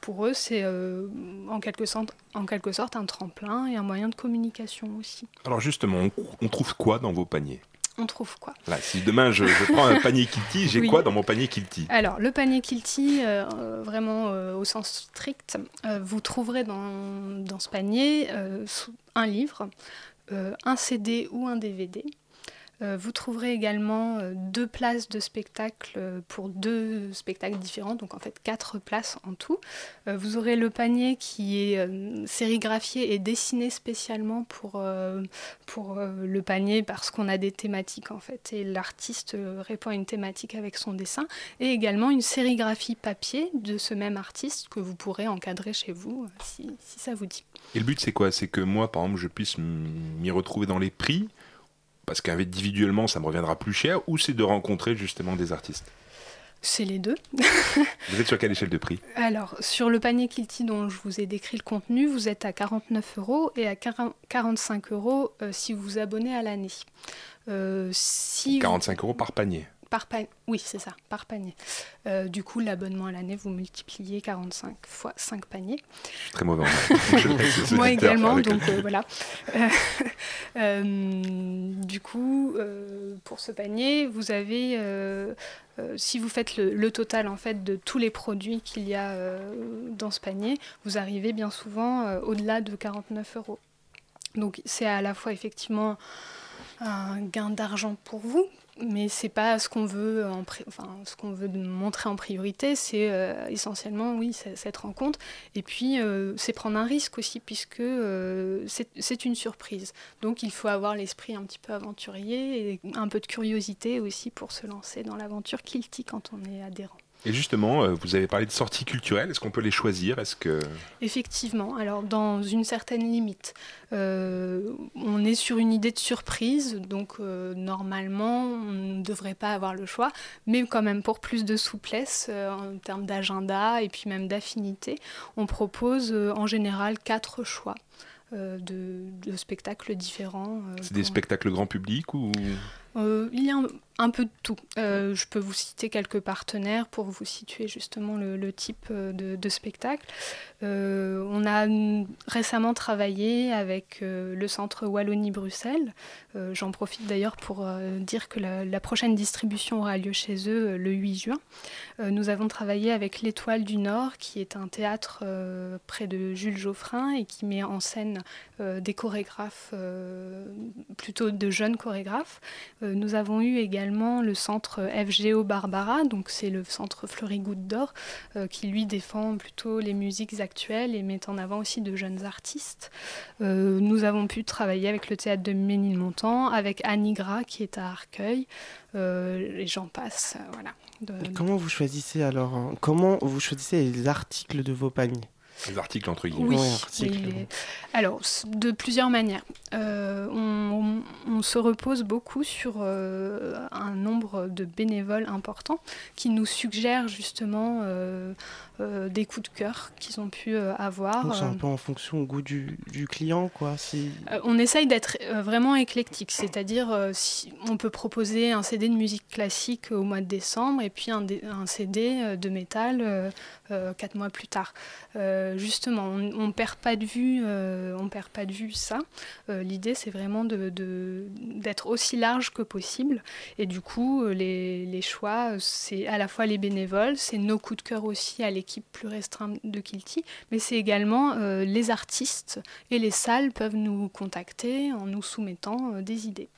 pour eux, c'est en, quelque sorte, un tremplin et un moyen de communication aussi. Alors justement, on trouve quoi dans vos paniers? On trouve quoi Là, si demain je, je prends un panier Kilty, j'ai Oui. quoi dans mon panier Kilty? Alors, le panier Kilty, euh, vraiment euh, au sens strict, euh, vous trouverez dans, dans ce panier un livre, un CD ou un DVD. Euh, vous trouverez également euh, deux places de spectacle euh, pour deux spectacles différents, donc en fait quatre places en tout. Vous aurez le panier qui est sérigraphié et dessiné spécialement pour, pour le panier parce qu'on a des thématiques en fait et l'artiste répond à une thématique avec son dessin et également une sérigraphie papier de ce même artiste que vous pourrez encadrer chez vous si, si ça vous dit. Et le but c'est quoi? C'est que moi par exemple je puisse m'y retrouver dans les prix? Parce qu'individuellement ça me reviendra plus cher ou c'est de rencontrer justement des artistes C'est les deux. Vous êtes sur quelle échelle de prix Alors, sur le panier Kilty dont je vous ai décrit le contenu, vous êtes à 49 euros et à 40 45 euros euh, si vous vous abonnez à l'année. Euh, si 45 euros par panier. Par panier. Oui, c'est ça, par panier. Euh, du coup, l'abonnement à l'année, vous multipliez 45 fois 5 paniers. Je suis très mauvais en Moi également, donc euh, voilà. Euh, du coup, pour ce panier, vous avez, si vous faites le, le total en fait de tous les produits qu'il y a dans ce panier, vous arrivez bien souvent au-delà de 49 euros. Donc c'est à la fois effectivement un gain d'argent pour vous, mais c'est pas ce qu'on veut, enfin, ce qu'on veut montrer en priorité. C'est euh, essentiellement, oui, cette rencontre. Et puis, euh, c'est prendre un risque aussi, puisque euh, c'est une surprise. Donc, il faut avoir l'esprit un petit peu aventurier et un peu de curiosité aussi pour se lancer dans l'aventure Kilty quand on est adhérent. Et justement, euh, vous avez parlé de sorties culturelles. Est-ce qu'on peut les choisir? Est-ce que Effectivement, alors dans une certaine limite. Euh, on est sur une idée de surprise, donc euh, normalement on ne devrait pas avoir le choix, mais quand même pour plus de souplesse euh, en termes d'agenda et puis même d'affinité, on propose en général quatre choix. de, de spectacles différents. c'est des spectacles grand public ou euh, il y a un, peu de tout. Euh, je peux vous citer quelques partenaires pour vous situer justement le, type euh, de, spectacle. On a mm, récemment travaillé avec le centre Wallonie-Bruxelles. J'en profite d'ailleurs pour dire que la, la prochaine distribution aura lieu chez eux le 8 juin. Nous avons travaillé avec l'Étoile du Nord, qui est un théâtre près de Jules Geoffrin et qui met en scène des chorégraphes, plutôt de jeunes chorégraphes. Euh, nous avons eu également le centre FGO Barbara, donc c'est le centre Fleury Goutte d'Or, euh, qui lui défend plutôt les musiques actuelles et met en avant aussi de jeunes artistes. Euh, nous avons pu travailler avec le théâtre de Ménilmontant, avec Annie Gras qui est à Arcueil, et j'en passe. Comment vous choisissez alors hein, Comment vous choisissez les articles de vos paniers? Les articles entre guillemets Oui, Ouais, oui, articles. les- Alors, de plusieurs manières. Euh, on, on- on se repose beaucoup sur euh, un nombre de bénévoles importants qui nous suggèrent justement euh, des coups de cœur qu'ils ont pu euh, avoir. Donc c'est un Euh, peu en fonction au goût du, du client, quoi. Euh, on essaye d'être euh, vraiment éclectique, c'est-à-dire euh, si on peut proposer un CD de musique classique au mois de décembre et puis un, CD euh, de métal euh, euh, quatre mois plus tard. Euh, justement, on, on perd pas de vue, euh, on perd pas de vue ça. Euh, L'idée, c'est vraiment de- de- d'être aussi large que possible. Et du coup, euh, les, les choix, euh, c'est à la fois les bénévoles, c'est nos coups de cœur aussi à l'équipe plus restreinte de Kilty, mais c'est également euh, les artistes et les salles peuvent nous contacter en nous soumettant euh, des idées.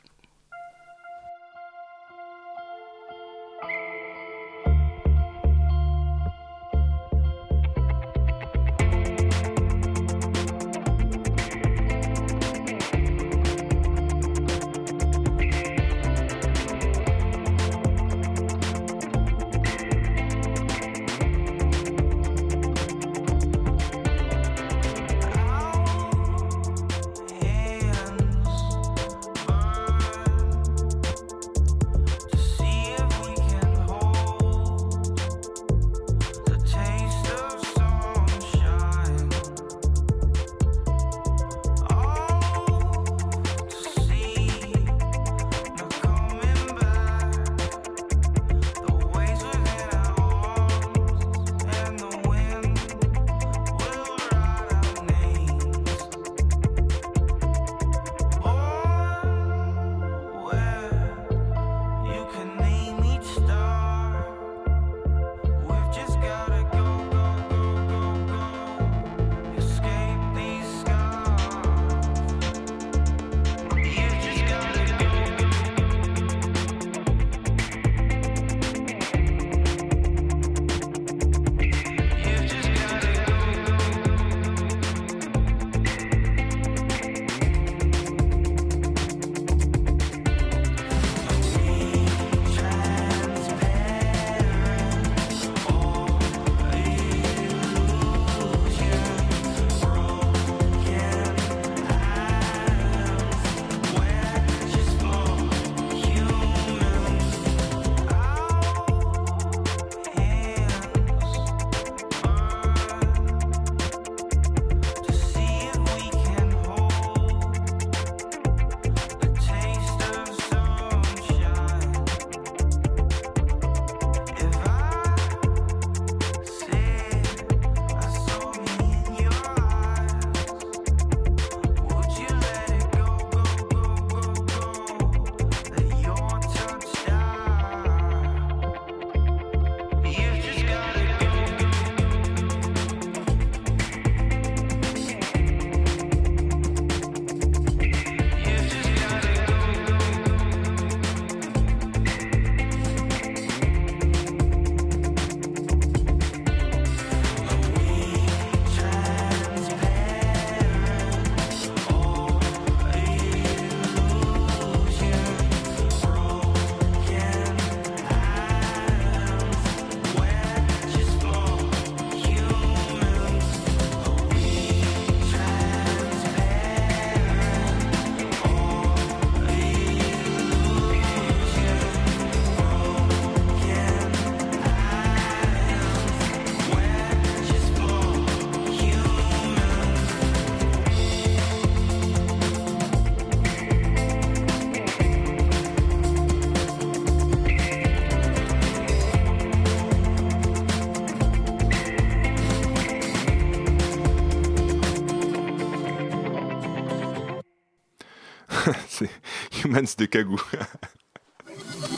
De.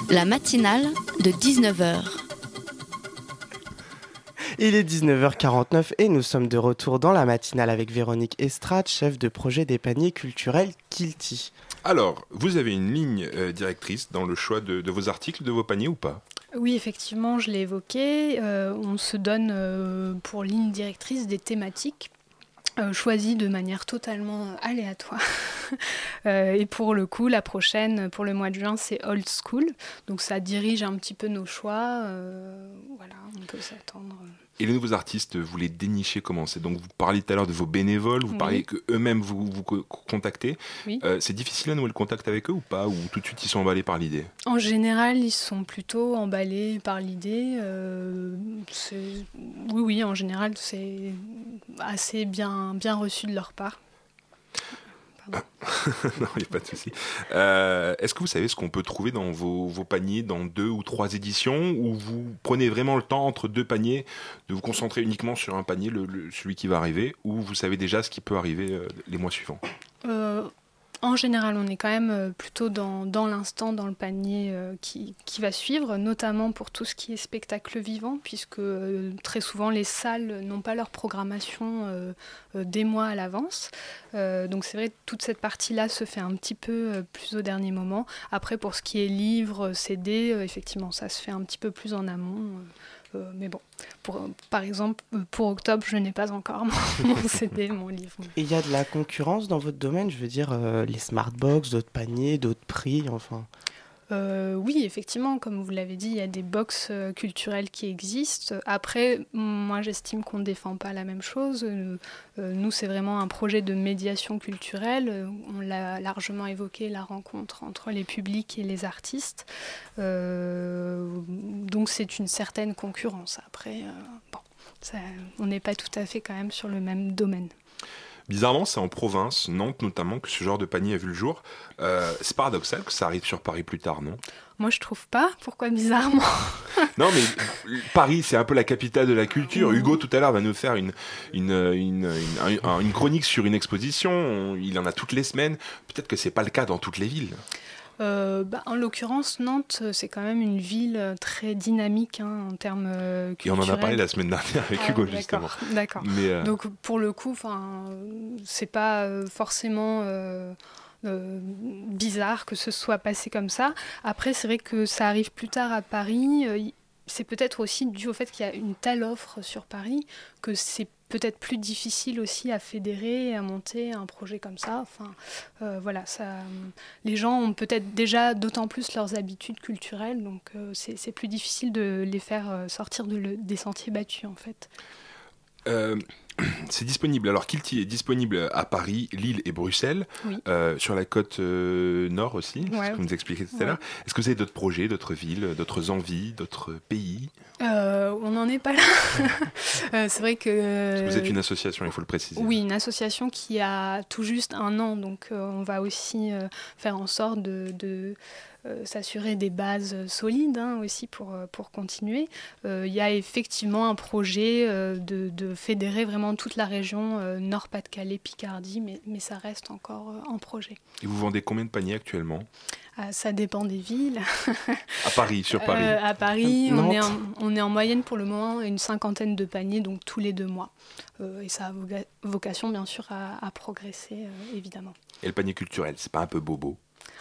La matinale de 19h. Il est 19h49 et nous sommes de retour dans la matinale avec Véronique Estrade, chef de projet des paniers culturels Kilty. Alors, vous avez une ligne euh, directrice dans le choix de, de vos articles, de vos paniers ou pas? Oui, effectivement, je l'ai évoqué. euh, on se donne euh, pour ligne directrice des thématiques euh, de manière totalement aléatoire. Euh, et pour le coup, la prochaine, pour le mois de juin, c'est Old School. Donc ça dirige un petit peu nos choix. euh, voilà, on peut s'attendre Et les nouveaux artistes, vous les dénichez comment? C'est donc vous parliez tout à l'heure de vos bénévoles, vous Oui. parliez que eux-mêmes vous vous co- contactez. Oui. Euh, c'est difficile à nouer le contact avec eux ou pas? Ou tout de suite ils sont emballés par l'idée? En général, ils sont plutôt emballés par l'idée. euh, oui, oui, en général, c'est assez bien, bien reçu de leur part. Non, il n'y a pas de souci. Euh, Est-ce que vous savez ce qu'on peut trouver dans vos, vos paniers dans deux ou trois éditions Ou vous prenez vraiment le temps entre deux paniers de vous concentrer uniquement sur un panier, le- le- celui qui va arriver Ou vous savez déjà ce qui peut arriver euh, les mois suivants? Euh, en général, on est quand même euh, plutôt dans, l'instant, dans le panier euh, qui, va suivre, notamment pour tout ce qui est spectacle vivant, puisque euh, très souvent les salles n'ont pas leur programmation des mois à l'avance. Donc c'est vrai toute cette partie-là se fait un petit peu plus au dernier moment. Après, pour ce qui est livres, CD, effectivement, ça se fait un petit peu plus en amont. Euh, mais bon, par exemple, euh, pour octobre, je n'ai pas encore mon, CD, mon livre. Et il y a de la concurrence dans votre domaine, je veux dire, euh, les smartbox, d'autres paniers, d'autres prix, enfin. Euh, oui, effectivement, comme vous l'avez dit, il y a des box euh, culturelles qui existent. Après, moi, j'estime qu'on ne défend pas la même chose. Euh, nous, c'est vraiment un projet de médiation culturelle. On l'a largement évoqué, la rencontre entre les publics et les artistes. Donc, c'est une certaine concurrence. Après, bon, on n'est pas tout à fait quand même sur le même domaine. Bizarrement, c'est en province, Nantes notamment, que ce genre de panier a vu le jour. Euh, c'est paradoxal que ça arrive sur Paris plus tard, non? Moi, je trouve pas. Pourquoi bizarrement? Non, mais Paris, c'est un peu la capitale de la culture. Hugo, tout à l'heure, va nous faire une, une, une, une- un- une chronique sur une exposition. On- Il en a toutes les semaines. Peut-être que c'est pas le cas dans toutes les villes. Euh, bah, en l'occurrence, Nantes, euh, c'est quand même une ville euh, très dynamique hein, en termes euh, Et on en a culturels. parlé la semaine dernière avec Ah, Hugo, justement. D'accord. Euh, Donc pour le coup, c'est pas forcément euh, bizarre que ce soit passé comme ça. Après, c'est vrai que ça arrive plus tard à Paris. c'est peut-être aussi dû au fait qu'il y a une telle offre sur Paris que c'est peut-être plus difficile aussi à fédérer et à monter un projet comme ça. Enfin, euh, voilà, ça, les gens ont peut-être déjà d'autant plus leurs habitudes culturelles, donc euh, c'est plus difficile de les faire euh, sortir des sentiers battus en fait. Euh, c'est disponible. Alors, Kilty est disponible à Paris, Lille et Bruxelles, Oui. Euh, sur la côte euh, nord aussi, c'est ce que vous nous expliquiez tout à Ouais. l'heure. Est-ce que vous avez d'autres projets, d'autres villes, d'autres envies, d'autres pays? Euh, on n'en est pas là. C'est vrai que. Parce que Vous êtes une association, il faut le préciser. Oui, une association qui a tout juste un an, donc on va aussi faire en sorte de, de, s'assurer des bases solides hein, aussi pour, euh, pour continuer. Euh, Il y a effectivement un projet euh, de, de fédérer vraiment toute la région euh, Nord-Pas-de-Calais, Picardie, mais, mais ça reste encore euh, en projet. Et vous vendez combien de paniers actuellement? Ah, ça dépend des villes. À Paris, sur Paris Euh, à Paris, on est, en, on est en moyenne pour le moment une cinquantaine de paniers, donc tous les deux mois. Euh, et ça a vocation, bien sûr, à, à progresser, euh, évidemment. Et le panier culturel, c'est pas un peu bobo?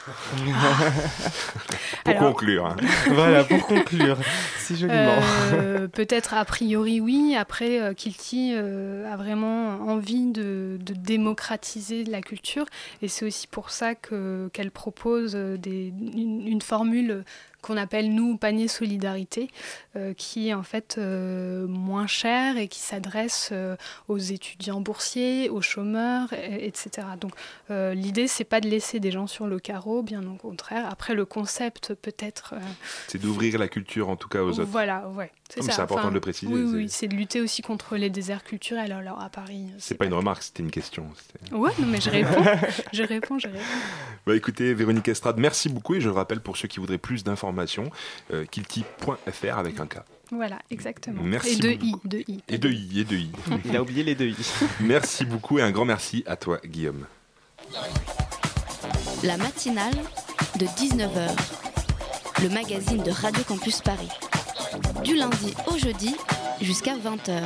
Pour Alors- conclure. hein. Voilà, pour conclure, si joliment. Euh, Peut-être a priori oui. Après, euh, Kilty euh, a vraiment envie de, de démocratiser la culture et c'est aussi pour ça que- qu'elle propose euh, des- une, une formule qu'on appelle nous panier solidarité, euh, qui est en fait euh, moins cher et qui s'adresse euh, aux étudiants boursiers, aux chômeurs, et- etc. Donc l'idée c'est pas de laisser des gens sur le carreau, bien au contraire. Après le concept peut-être C'est d'ouvrir la culture en tout cas aux autres. voilà, ouais. Ah, c'est important de le préciser, Oui, c'est- oui, c'est de lutter aussi contre les déserts culturels. Alors à Paris. C'est pas une remarque, c'était une question. Ouais, non, mais je réponds. je réponds, je réponds. Bah écoutez, Véronique Estrade, merci beaucoup et je le rappelle pour ceux qui voudraient plus d'informations, euh, avec un K. Voilà, exactement. Merci Et deux beaucoup. i, deux i. Et deux i, et deux i. Il a oublié les deux i. merci beaucoup et un grand merci à toi, Guillaume. La matinale de 19h. Le magazine de Radio Campus Paris. Du lundi au jeudi jusqu'à 20h.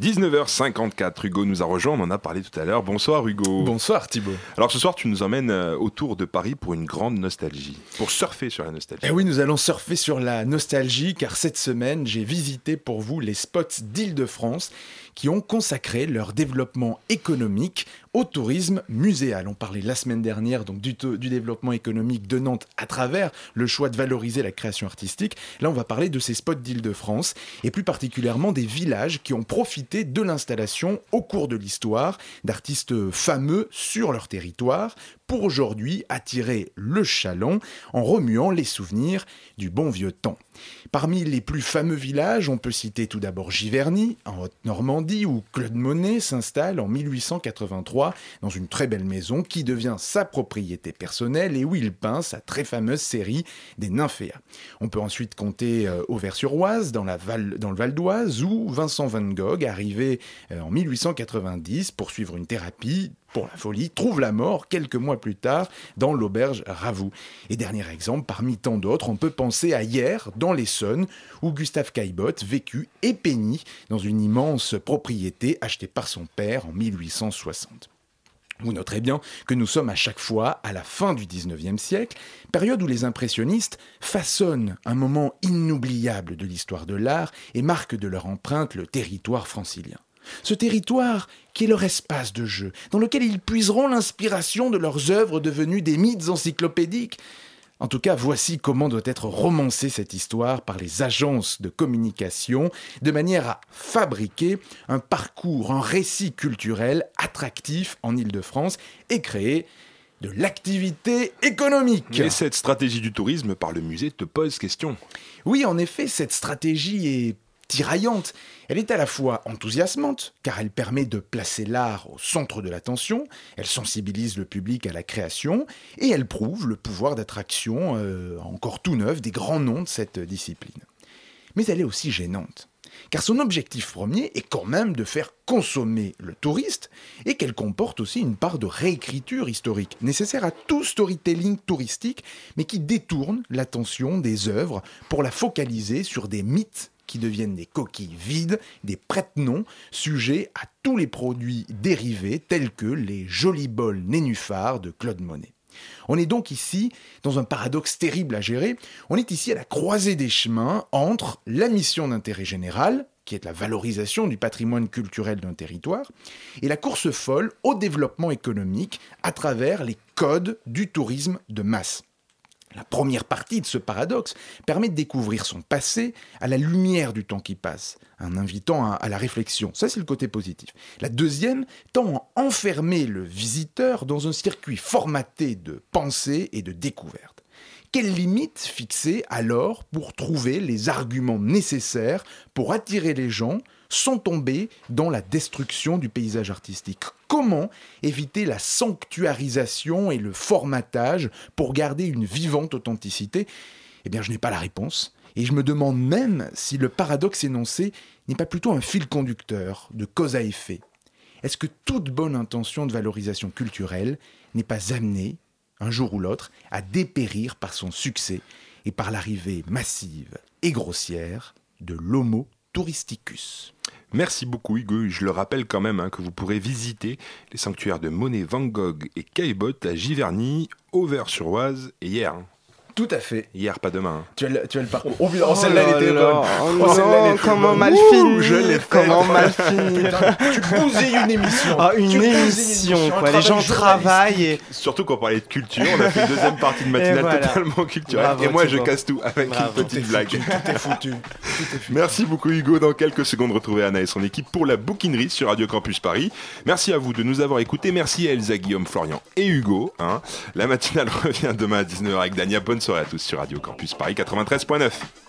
19h54, Hugo nous a rejoint, on en a parlé tout à l'heure. Bonsoir Hugo. Bonsoir Thibaut. Alors ce soir, tu nous emmènes euh, autour de Paris pour une grande nostalgie, pour surfer sur la nostalgie. Eh oui, nous allons surfer sur la nostalgie car cette semaine, j'ai visité pour vous les spots d'Île-de-France qui ont consacré leur développement économique au tourisme muséal. On parlait la semaine dernière donc du, du, développement économique de Nantes à travers le choix de valoriser la création artistique. Là, on va parler de ces spots d'Île-de-France et plus particulièrement des villages qui ont profité de l'installation au cours de l'histoire d'artistes fameux sur leur territoire pour aujourd'hui attirer le chaland en remuant les souvenirs du bon vieux temps. Parmi les plus fameux villages, on peut citer tout d'abord Giverny, en Haute-Normandie, où Claude Monet s'installe en 1883 dans une très belle maison qui devient sa propriété personnelle et où il peint sa très fameuse série des Nymphéas. On peut ensuite compter euh, Auvers-sur-Oise, dans le Val d'Oise, où Vincent Van Gogh, arrivé euh, en 1890 pour suivre une thérapie pour la folie, trouve la mort quelques mois plus tard dans l'auberge Ravoux. Et dernier exemple, parmi tant d'autres, on peut penser à hier, dans l'Essonne, où Gustave Caillebotte vécut et peignit dans une immense propriété achetée par son père en 1860. Vous noterez bien que nous sommes à chaque fois à la fin du 19e siècle, période où les impressionnistes façonnent un moment inoubliable de l'histoire de l'art et marquent de leur empreinte le territoire francilien. Ce territoire qui est leur espace de jeu, dans lequel ils puiseront l'inspiration de leurs œuvres devenues des mythes encyclopédiques. En tout cas, voici comment doit être romancée cette histoire par les agences de communication, de manière à fabriquer un parcours, un récit culturel attractif en Ile-de-France et créer de l'activité économique. Et cette stratégie du tourisme par le musée te pose question. Oui, en effet, cette stratégie est tiraillante. Elle est à la fois enthousiasmante, car elle permet de placer l'art au centre de l'attention, elle sensibilise le public à la création, et elle prouve le pouvoir d'attraction euh, encore tout neuf des grands noms de cette discipline. Mais elle est aussi gênante, car son objectif premier est quand même de faire consommer le touriste, et qu'elle comporte aussi une part de réécriture historique, nécessaire à tout storytelling touristique, mais qui détourne l'attention des œuvres pour la focaliser sur des mythes qui deviennent des coquilles vides, des prête-noms, sujets à tous les produits dérivés tels que les jolis bols nénuphars de Claude Monet. On est donc ici dans un paradoxe terrible à gérer. On est ici à la croisée des chemins entre la mission d'intérêt général, qui est la valorisation du patrimoine culturel d'un territoire, et la course folle au développement économique à travers les codes du tourisme de masse. La première partie de ce paradoxe permet de découvrir son passé à la lumière du temps qui passe, en invitant à, la réflexion. Ça, c'est le côté positif. La deuxième tend à enfermer le visiteur dans un circuit formaté de pensée et de découverte. Quelles limites fixer alors pour trouver les arguments nécessaires pour attirer les gens sans tomber dans la destruction du paysage artistique Comment éviter la sanctuarisation et le formatage pour garder une vivante authenticité? Eh bien, je n'ai pas la réponse. Et je me demande même si le paradoxe énoncé n'est pas plutôt un fil conducteur de cause à effet. Est-ce que toute bonne intention de valorisation culturelle n'est pas amenée, un jour ou l'autre, à dépérir par son succès et par l'arrivée massive et grossière de l'homo touristicus Merci beaucoup Hugo. Je le rappelle quand même hein, que vous pourrez visiter les sanctuaires de Monet, Van Gogh et Caillebotte à Giverny, Auvers-sur-Oise et hier. Tout à fait. Hier, pas demain. hein. Tu as le, tu as le parcours. Oh, putain, oh, celle-là, elle était bonne. Oh Oh, celle-là, elle non, comment mal finir Je l'ai fait. Comment mal finir tu bousilles une émission. Ah, une émission, quoi. Les gens travail travaillent et. Surtout quand on parlait de culture, on a fait une deuxième partie de matinale voilà. totalement culturelle. Bravo, et moi, je casse tout avec Bravo. une petite blague. Tout est foutu. Tout est foutu. Merci beaucoup Hugo. Dans quelques secondes, retrouvez Anna et son équipe pour la bouquinerie sur Radio Campus Paris. Merci à vous de nous avoir écoutés. Merci à Elsa, Guillaume, Florian et Hugo. hein. La matinale revient demain à 19h avec Dania. Bonne soirée à tous sur Radio Campus Paris 93.9.